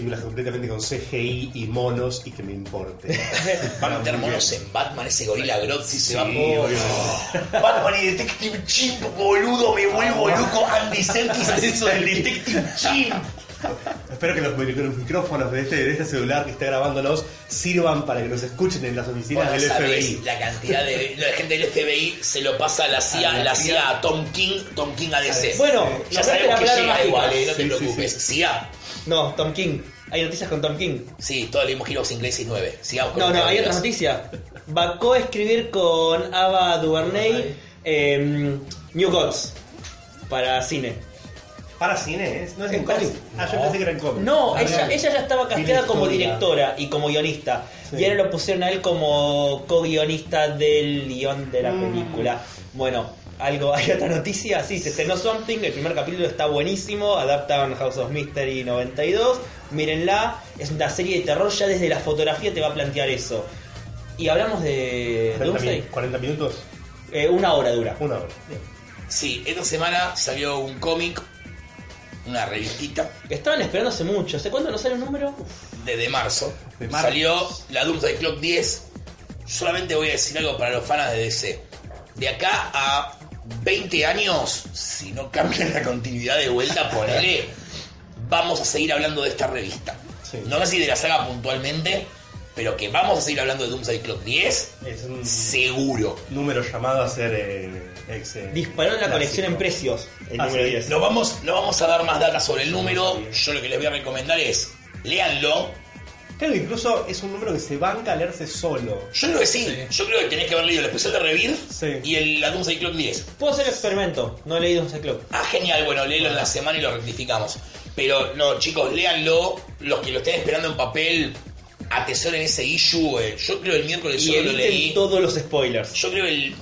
S4: películas completamente con CGI y monos y que me importe. [laughs]
S2: Van a meter monos en Batman, ese gorila Grozzi se
S4: Sí,
S2: va por... [laughs] Batman y Detective Chimp, boludo, me vuelvo loco. Andy Serkis hace eso del Detective [laughs] Chimp.
S4: Espero que los, mic- los micrófonos de este, de este celular que está grabándonos sirvan para que nos escuchen en las oficinas del FBI.
S2: la cantidad de, la gente del FBI se lo pasa a la CIA,
S4: A la
S2: la
S4: CIA.
S2: CIA a Tom King, Tom King a DC.
S3: Bueno,
S2: ya sabemos que llega igual, eh, no te
S4: sí,
S2: preocupes.
S4: sí.
S2: CIA,
S3: No, Tom King. Hay noticias con Tom King.
S2: sí, todos leímos Heroes in Crisis 9. Sigamos con
S3: No, no, hay otra
S2: digas.
S3: noticia. Va a coescribir con Ava DuVernay em, New Gods para cine.
S4: Para cine. ¿no es en cómic? Ah, yo pensé que era en cómic.
S3: No,
S4: Ah,
S3: ella, ella ya estaba casteada como
S4: historia.
S3: directora y como guionista.
S4: Sí.
S3: Y ahora lo pusieron a él como co-guionista del guion de la
S4: Mm.
S3: película. Bueno, algo, [laughs] hay otra noticia. Sí, se estrenó Something. El primer capítulo está buenísimo. Adaptan House of Mystery 92. Mírenla. Es una serie de terror. Ya desde la fotografía te va a plantear eso. Y hablamos de
S4: 40,
S3: Doomsday.
S4: mi- 40 minutos,
S3: Eh, una hora dura.
S4: una hora.
S2: Sí, esta semana salió un cómic, una revistita
S3: Estaban esperando hace mucho. ¿Hace cuánto no sale un número? Uf.
S2: desde marzo.
S4: De marzo.
S2: Salió la Doomsday Clock 10. Solamente voy a decir algo para los fans de DC. De acá a 20 años, si no cambian la continuidad de vuelta, ponele, vamos a seguir hablando de esta revista.
S4: Sí.
S2: No sé si de la saga puntualmente, pero que vamos a seguir hablando de Doomsday Clock 10,
S4: Es un
S2: seguro.
S4: número llamado a ser eh, ex. eh,
S3: Disparó en la colección en precios. El
S4: Ah,
S3: número
S4: sí.
S3: 10.
S2: No vamos, no vamos a dar más datos sobre el número. Yo lo que les voy a recomendar es, léanlo.
S4: Creo que incluso es un número que se banca a leerse solo.
S2: Yo creo que sí,
S5: Sí.
S2: yo creo que tenés que haber leído el especial de Revir
S4: Sí.
S2: y el, la Doomsday Clock 10.
S3: Puedo hacer experimento. No he leído un Club.
S2: Ah, genial, bueno, léelo en la semana y lo rectificamos. Pero no, chicos, léanlo. Los que lo estén esperando en papel, atesoren ese issue. eh. Yo creo el miércoles
S3: Y
S2: solo lo leí.
S3: eviten todos los spoilers.
S2: Yo creo el.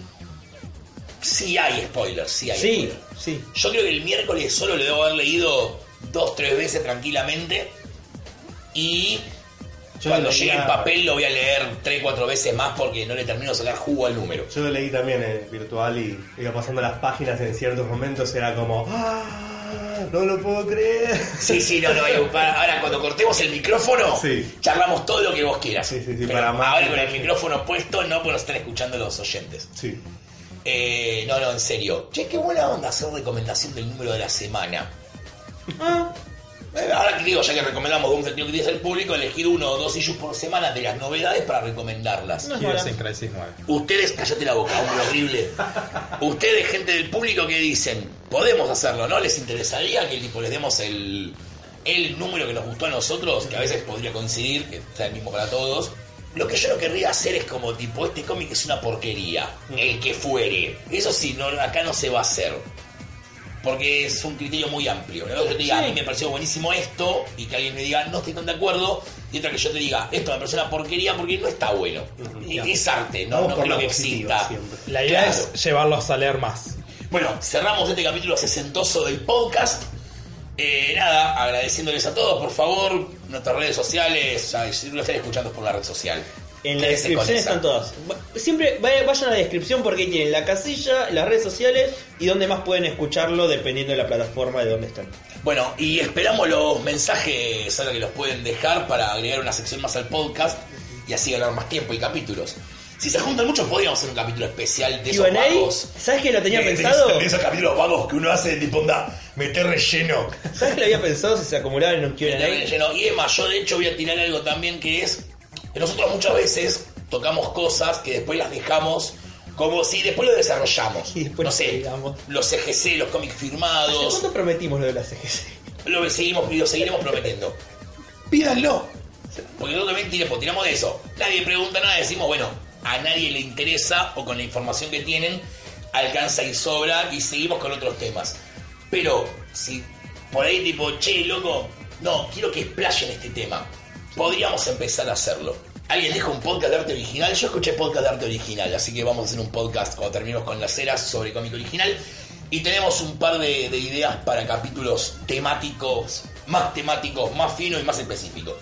S2: Sí hay spoilers, sí hay
S3: Sí,
S2: spoilers.
S3: sí.
S2: Yo creo que el miércoles solo lo debo haber leído dos, tres veces tranquilamente. Y
S4: Yo
S2: cuando llegue el papel lo voy a leer tres, cuatro veces más porque no le termino de sacar jugo al número.
S4: Yo lo leí también en virtual y iba pasando las páginas en ciertos momentos era como ¡Ah! No lo puedo creer.
S2: Sí, sí, no, no. Ahora, cuando cortemos el micrófono,
S4: Sí.
S2: charlamos todo lo que vos quieras.
S4: Sí, sí, sí,
S2: Pero
S4: para más
S2: ahora con el micrófono puesto, no, porque nos están escuchando los oyentes.
S4: Sí.
S2: Eh, no, no, en serio. Che, qué buena onda hacer recomendación del número de la semana.
S3: Ah,
S2: Ahora que digo, ya que recomendamos Doomsday Clock 10 al público, elegir uno o dos issues por semana de las novedades para recomendarlas.
S3: No
S5: 9.
S2: Ustedes, cállate la boca, hombre horrible. Ustedes, gente del público, que dicen, podemos hacerlo, ¿no? ¿Les interesaría que tipo les demos el, el número que nos gustó a nosotros? Que a veces podría coincidir, que sea el mismo para todos. Lo que yo no querría hacer es como tipo, este cómic es una porquería, el que fuere. Eso sí, no, acá no se va a hacer. Porque es un criterio muy amplio. Que yo te diga,
S3: Sí.
S2: a mí me pareció buenísimo esto, y que alguien me diga, no estoy tan de acuerdo, y otra que yo te diga, esto me pareció una porquería porque no está bueno. Y es arte, no, no
S4: por
S2: creo que exista.
S4: siempre.
S5: La idea
S2: Claro.
S5: es llevarlos a leer más.
S2: Bueno, cerramos este capítulo sesentoso del podcast. Eh, nada, agradeciéndoles a todos, por favor, nuestras redes sociales, si lo están escuchando es por la red social.
S3: En la descripción están todas. Siempre vaya- vayan a la descripción porque ahí tienen la casilla, las redes sociales y donde más pueden escucharlo dependiendo de la plataforma de donde están.
S2: Bueno, y esperamos los mensajes ahora que los pueden dejar para agregar una sección más al podcast y así ganar más tiempo y capítulos. Si se juntan muchos, podríamos hacer un capítulo especial de esos vagos.
S3: ¿sabes que lo tenía
S2: De-
S3: pensado?
S2: de esos capítulos vagos que uno hace de tipo, onda, meter relleno.
S3: ¿Sabes que lo había pensado si se acumulaban en un
S2: Meter
S3: Q&A?
S2: relleno. Y Emma, yo de hecho voy a tirar algo también que es que nosotros muchas veces tocamos cosas que después las dejamos como si después lo desarrollamos.
S3: Y después
S2: no sé,
S3: digamos.
S2: los CGC, los cómics
S3: ¿Hace
S2: firmados,
S3: cuánto prometimos lo de la CGC?
S2: lo seguimos y lo seguiremos prometiendo. Pídanlo. Porque nosotros también tiramos, tiramos de eso. Nadie pregunta nada, decimos, bueno, a nadie le interesa o con la información que tienen alcanza y sobra y seguimos con otros temas. Pero si por ahí tipo, che, loco, no, quiero que explayen este tema, podríamos empezar a hacerlo. Alguien dijo un podcast de arte original, yo escuché podcast de arte original, así que vamos a hacer un podcast cuando terminemos con las eras sobre cómic original. Y tenemos un par de, de ideas para capítulos temáticos, más temáticos, más finos y más específicos.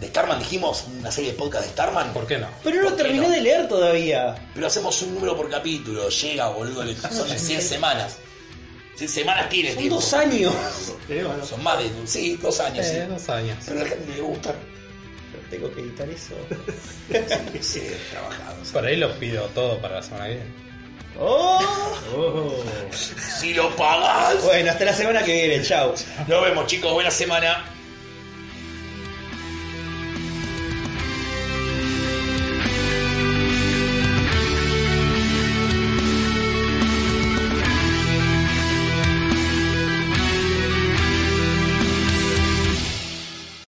S2: De Starman dijimos, una serie de podcast de Starman.
S5: ¿Por qué no?
S3: Pero no lo
S2: ¿Por qué
S3: terminé
S2: no?
S3: de leer todavía.
S2: Pero hacemos un número por capítulo, llega, boludo, le- son 100 semanas. Sí, Semanas tiene
S3: Son
S2: tiempo.
S3: dos años.
S4: Sí, bueno.
S2: Son más de. Sí, dos años.
S5: Eh,
S2: sí.
S5: dos años.
S2: Pero a la gente le gusta.
S3: Tengo que editar eso. [laughs]
S2: Sí, trabajados.
S5: Por ahí lo pido todo para la semana que viene.
S3: ¡Oh!
S4: Oh.
S2: Si lo pagas.
S3: Bueno, hasta la semana que viene. Chao.
S2: Nos vemos, chicos. Buena semana.